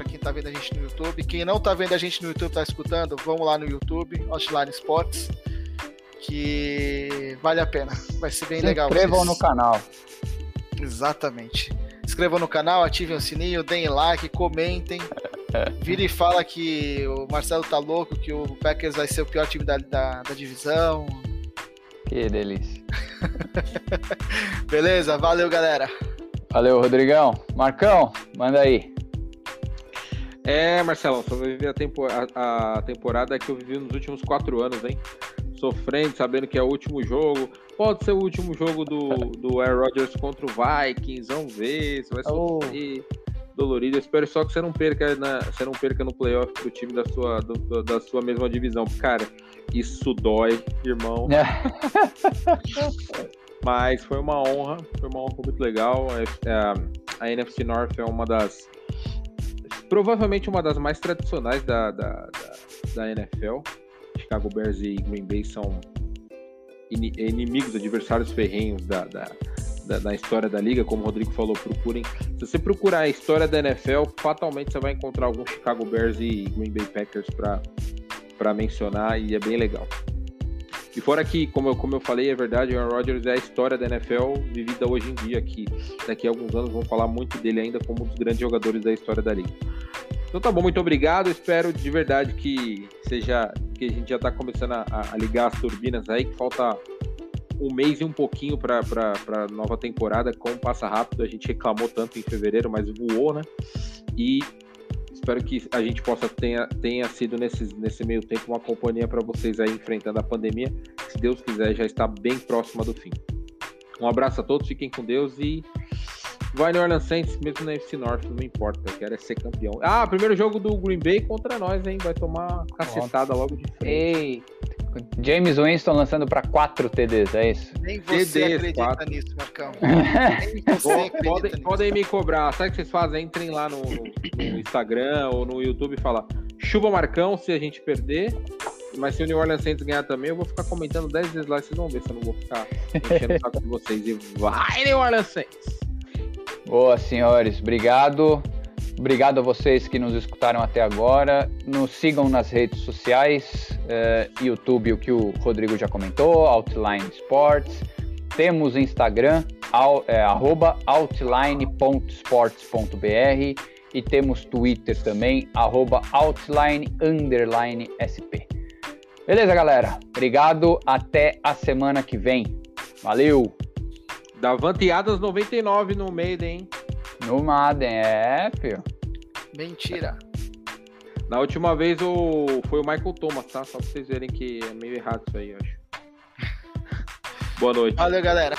Speaker 1: para quem está vendo a gente no YouTube. Quem não está vendo a gente no YouTube, está escutando, vamos lá no YouTube, Outline Sports, que vale a pena. Vai ser bem
Speaker 3: Se
Speaker 1: legal.
Speaker 3: Inscrevam no canal.
Speaker 1: Exatamente. Inscrevam no canal, ativem o sininho, deem like, comentem. Vira e fala que o Marcelo tá louco, que o Packers vai ser o pior time da, da, da divisão.
Speaker 3: Que delícia.
Speaker 1: Beleza, valeu, galera.
Speaker 3: Valeu, Rodrigão. Marcão, manda aí.
Speaker 2: É, Marcelão, só viver a, tempo, a, a, temporada que eu vivi nos últimos quatro anos, hein? Sofrendo, sabendo que é o último jogo. Pode ser o último jogo do, do Aaron Rodgers contra o Vikings, vamos ver, você vai sofrer. Oh dolorido. Eu espero só que você não perca, na, você não perca no playoff pro time da sua, do, da sua mesma divisão. Cara, isso dói, irmão. É. Mas foi uma honra, foi uma honra muito legal. É, é, a NFC North é uma das. Provavelmente uma das mais tradicionais da, da, da, da NFL. Chicago Bears e Green Bay são inimigos, adversários ferrenhos da, da, da, da, história da liga, como o Rodrigo falou, procurem. Se você procurar a história da NFL, fatalmente você vai encontrar algum Chicago Bears e Green Bay Packers para mencionar e é bem legal. E fora que, como eu, como eu falei, é verdade, o Aaron Rodgers é a história da NFL vivida hoje em dia, que daqui a alguns anos vão falar muito dele ainda como um dos grandes jogadores da história da liga. Então tá bom, muito obrigado. Espero de verdade que seja que a gente já está começando a, a, ligar as turbinas aí, que falta um mês e um pouquinho para a nova temporada, como passa rápido, a gente reclamou tanto em fevereiro, mas voou, né? E espero que a gente possa tenha, tenha sido nesse, nesse meio tempo uma companhia para vocês aí enfrentando a pandemia. Se Deus quiser, já está bem próxima do fim. Um abraço a todos, fiquem com Deus e vai no Orlando Saints, mesmo na FC North, não importa, eu quero é ser campeão. Ah, primeiro jogo do Green Bay contra nós, hein? Vai tomar cacetada logo de frente.
Speaker 3: Ei. James Winston lançando para 4 TDs, é isso?
Speaker 1: Nem você TDs, acredita quatro. nisso, Marcão. Nem
Speaker 2: você acredita podem, nisso. podem me cobrar. Sabe o que vocês fazem? Entrem lá no, no, Instagram ou no YouTube e falar chuva Marcão se a gente perder. Mas se o New Orleans Saints ganhar também, eu vou ficar comentando 10 vezes lá. Vocês vão ver se eu não vou ficar enchendo o saco de vocês. E vai, New Orleans Saints!
Speaker 3: Boa, senhores. Obrigado. Obrigado a vocês que nos escutaram até agora. Nos sigam nas redes sociais, uh, YouTube, o que o Rodrigo já comentou, Outline Sports. Temos Instagram, ao, é, outline.sports.br e temos Twitter também, arroba outline SP. Beleza, galera? Obrigado. Até a semana que vem. Valeu!
Speaker 2: Davanteadas 99 no meio, hein?
Speaker 3: No Madden, é, filho.
Speaker 1: Mentira.
Speaker 2: Na última vez o... foi o Michael Thomas, tá? Só pra vocês verem que é meio errado isso aí, eu acho. Boa noite.
Speaker 1: Valeu, galera.